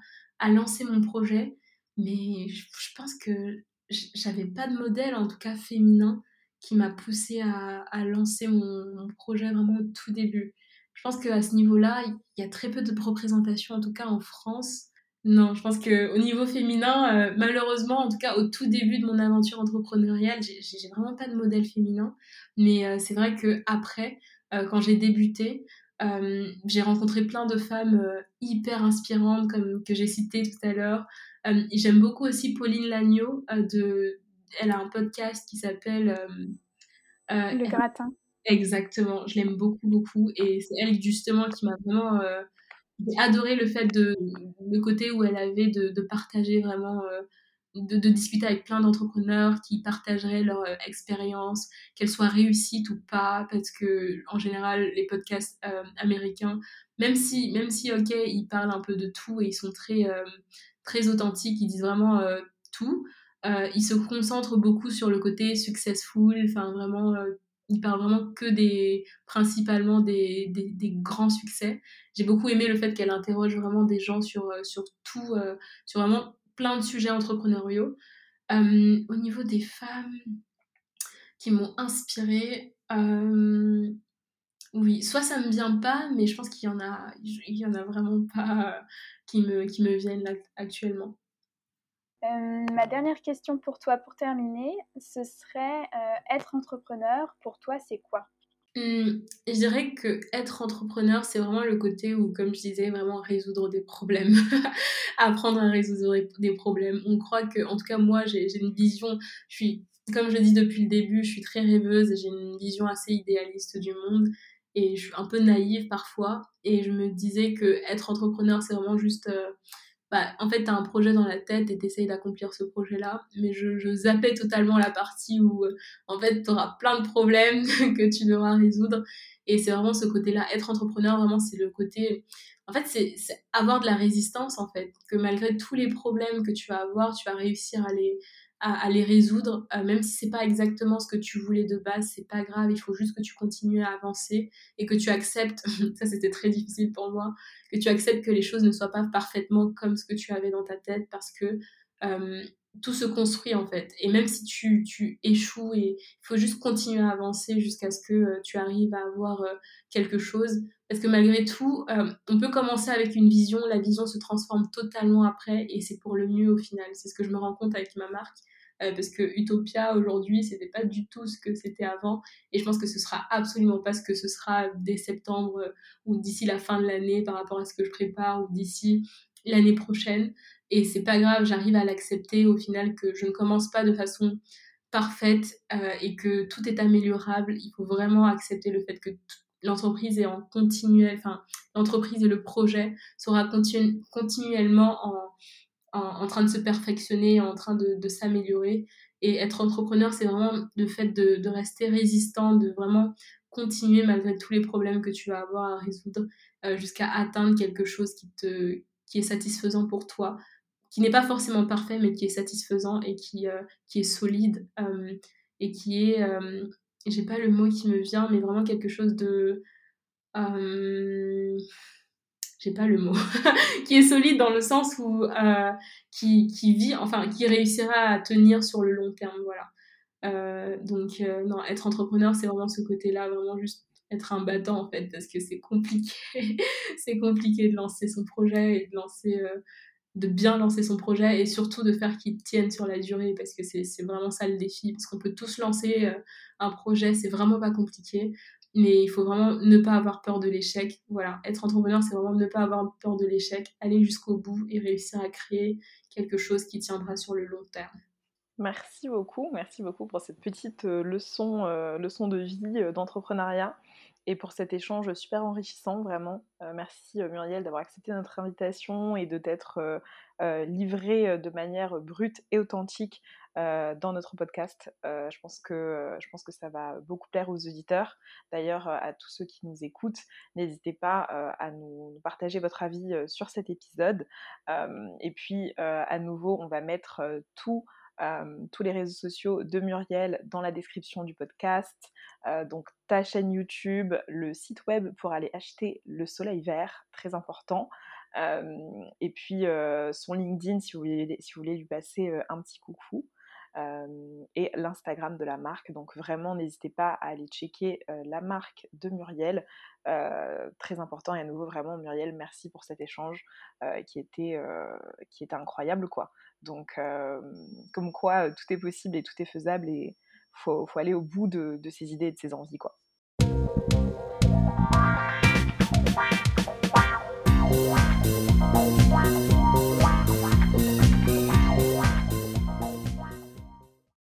lancer mon projet, mais je, pense que j'avais pas de modèle, en tout cas féminin, qui m'a poussée à, à lancer mon, mon, projet vraiment au tout début je pense qu'à ce niveau-là, il y a très peu de représentation, en tout cas en France. Non, je pense qu'au niveau féminin, euh, malheureusement, en tout cas au tout début de mon aventure entrepreneuriale, j'ai vraiment pas de modèle féminin. Mais euh, c'est vrai que après, euh, quand j'ai débuté, j'ai rencontré plein de femmes hyper inspirantes, comme que j'ai cité tout à l'heure. J'aime beaucoup aussi Pauline Lagneau. de, elle a un podcast qui s'appelle Le gratin. Exactement, je l'aime beaucoup, beaucoup. Et c'est elle, justement, qui m'a vraiment euh, adoré le fait de le côté où elle avait de, partager vraiment, euh, de, de, discuter avec plein d'entrepreneurs qui partageraient leur euh, expérience, qu'elle soit réussite ou pas, parce que en général, les podcasts américains, même si, même si, ok, ils parlent un peu de tout et ils sont très, très authentiques, ils disent vraiment tout. ils se concentrent beaucoup sur le côté successful, enfin vraiment il parle vraiment que des principalement des, grands succès. J'ai beaucoup aimé le fait qu'elle interroge vraiment des gens sur, euh, tout, euh, sur vraiment plein de sujets entrepreneuriaux. Euh, au niveau des femmes qui m'ont inspirée, oui, soit ça me vient pas, mais je pense qu'il y en a, vraiment pas qui me, viennent actuellement. Euh, ma dernière question pour toi, pour terminer, ce serait euh, être entrepreneur, pour toi, c'est quoi? Hum, Je dirais que être entrepreneur, c'est vraiment le côté où, comme je disais, vraiment résoudre des problèmes, apprendre à résoudre des problèmes. On croit que, en tout cas, moi, j'ai une vision, je suis, comme je dis depuis le début, je suis très rêveuse et j'ai une vision assez idéaliste du monde et je suis un peu naïve parfois et je me disais que être entrepreneur, c'est vraiment juste... Euh, bah, en fait, tu as un projet dans la tête et tu d'accomplir ce projet-là. Mais je, je, zappais totalement la partie où, euh, en fait, tu auras plein de problèmes que tu devras résoudre. Et c'est vraiment ce côté-là. Être entrepreneur, vraiment, c'est le côté. En fait, c'est avoir de la résistance, en fait. Que malgré tous les problèmes que tu vas avoir, tu vas réussir à les, à, les résoudre, euh, même si c'est pas exactement ce que tu voulais de base, c'est pas grave, il faut juste que tu continues à avancer et que tu acceptes, ça c'était très difficile pour moi, que tu acceptes que les choses ne soient pas parfaitement comme ce que tu avais dans ta tête parce que euh, tout se construit en fait. Et même si tu, tu échoues, il faut juste continuer à avancer jusqu'à ce que euh, tu arrives à avoir quelque chose. Parce que malgré tout, on peut commencer avec une vision, la vision se transforme totalement après et c'est pour le mieux au final. C'est ce que je me rends compte avec ma marque. parce que Utopia aujourd'hui, c'était pas du tout ce que c'était avant, et je pense que ce sera absolument pas ce que ce sera dès septembre ou d'ici la fin de l'année par rapport à ce que je prépare ou d'ici l'année prochaine. Et c'est pas grave, j'arrive à l'accepter au final que je ne commence pas de façon parfaite euh, et que tout est améliorable. Il faut vraiment accepter le fait que l'entreprise est en continuel, enfin l'entreprise et le projet sera continuellement en, train de se perfectionner, en train de, s'améliorer. Et être entrepreneur, c'est vraiment le fait de, rester résistant, de vraiment continuer malgré tous les problèmes que tu vas avoir à résoudre euh, jusqu'à atteindre quelque chose qui, te, qui est satisfaisant pour toi qui n'est pas forcément parfait, mais qui est satisfaisant et qui, euh, qui est solide euh, et qui est, j'ai pas le mot qui me vient, mais vraiment quelque chose de, j'ai pas le mot, qui est solide dans le sens où qui, qui, vit, enfin qui réussira à tenir sur le long terme, voilà. donc non, être entrepreneur, c'est vraiment ce côté-là, vraiment juste être un battant en fait, parce que c'est compliqué, c'est compliqué de lancer son projet et de lancer de bien lancer son projet et surtout de faire qu'il tienne sur la durée parce que c'est vraiment ça le défi. Parce qu'on peut tous lancer euh, un projet c'est vraiment pas compliqué. Mais il faut vraiment ne pas avoir peur de l'échec. Voilà. Être entrepreneur c'est vraiment ne pas avoir peur de l'échec. Aller jusqu'au bout et réussir à créer quelque chose qui tiendra sur le long terme. Merci beaucoup, merci beaucoup pour cette petite euh, leçon, euh, leçon de vie d'entrepreneuriat et pour cet échange super enrichissant, vraiment. Euh, merci euh, Muriel d'avoir accepté notre invitation et de t'être euh, livrée de manière brute et authentique dans notre podcast. je, pense que, je pense que ça va beaucoup plaire aux auditeurs. D'ailleurs, à tous ceux qui nous écoutent, n'hésitez pas à nous, partager votre avis sur cet épisode. et puis, à nouveau, on va mettre tout tous les réseaux sociaux de Muriel dans la description du podcast. donc ta chaîne YouTube, le site web pour aller acheter le soleil vert, très important. et puis son LinkedIn si vous voulez, si vous voulez lui passer un petit coucou. et l'Instagram de la marque. Donc vraiment, n'hésitez pas à aller checker la marque de Muriel. très important et à nouveau, vraiment, Muriel, merci pour cet échange qui, était, qui était incroyable. quoi. Donc, comme quoi, tout est possible et tout est faisable et il faut, faut, aller au bout de, de ses idées et de ses envies. quoi.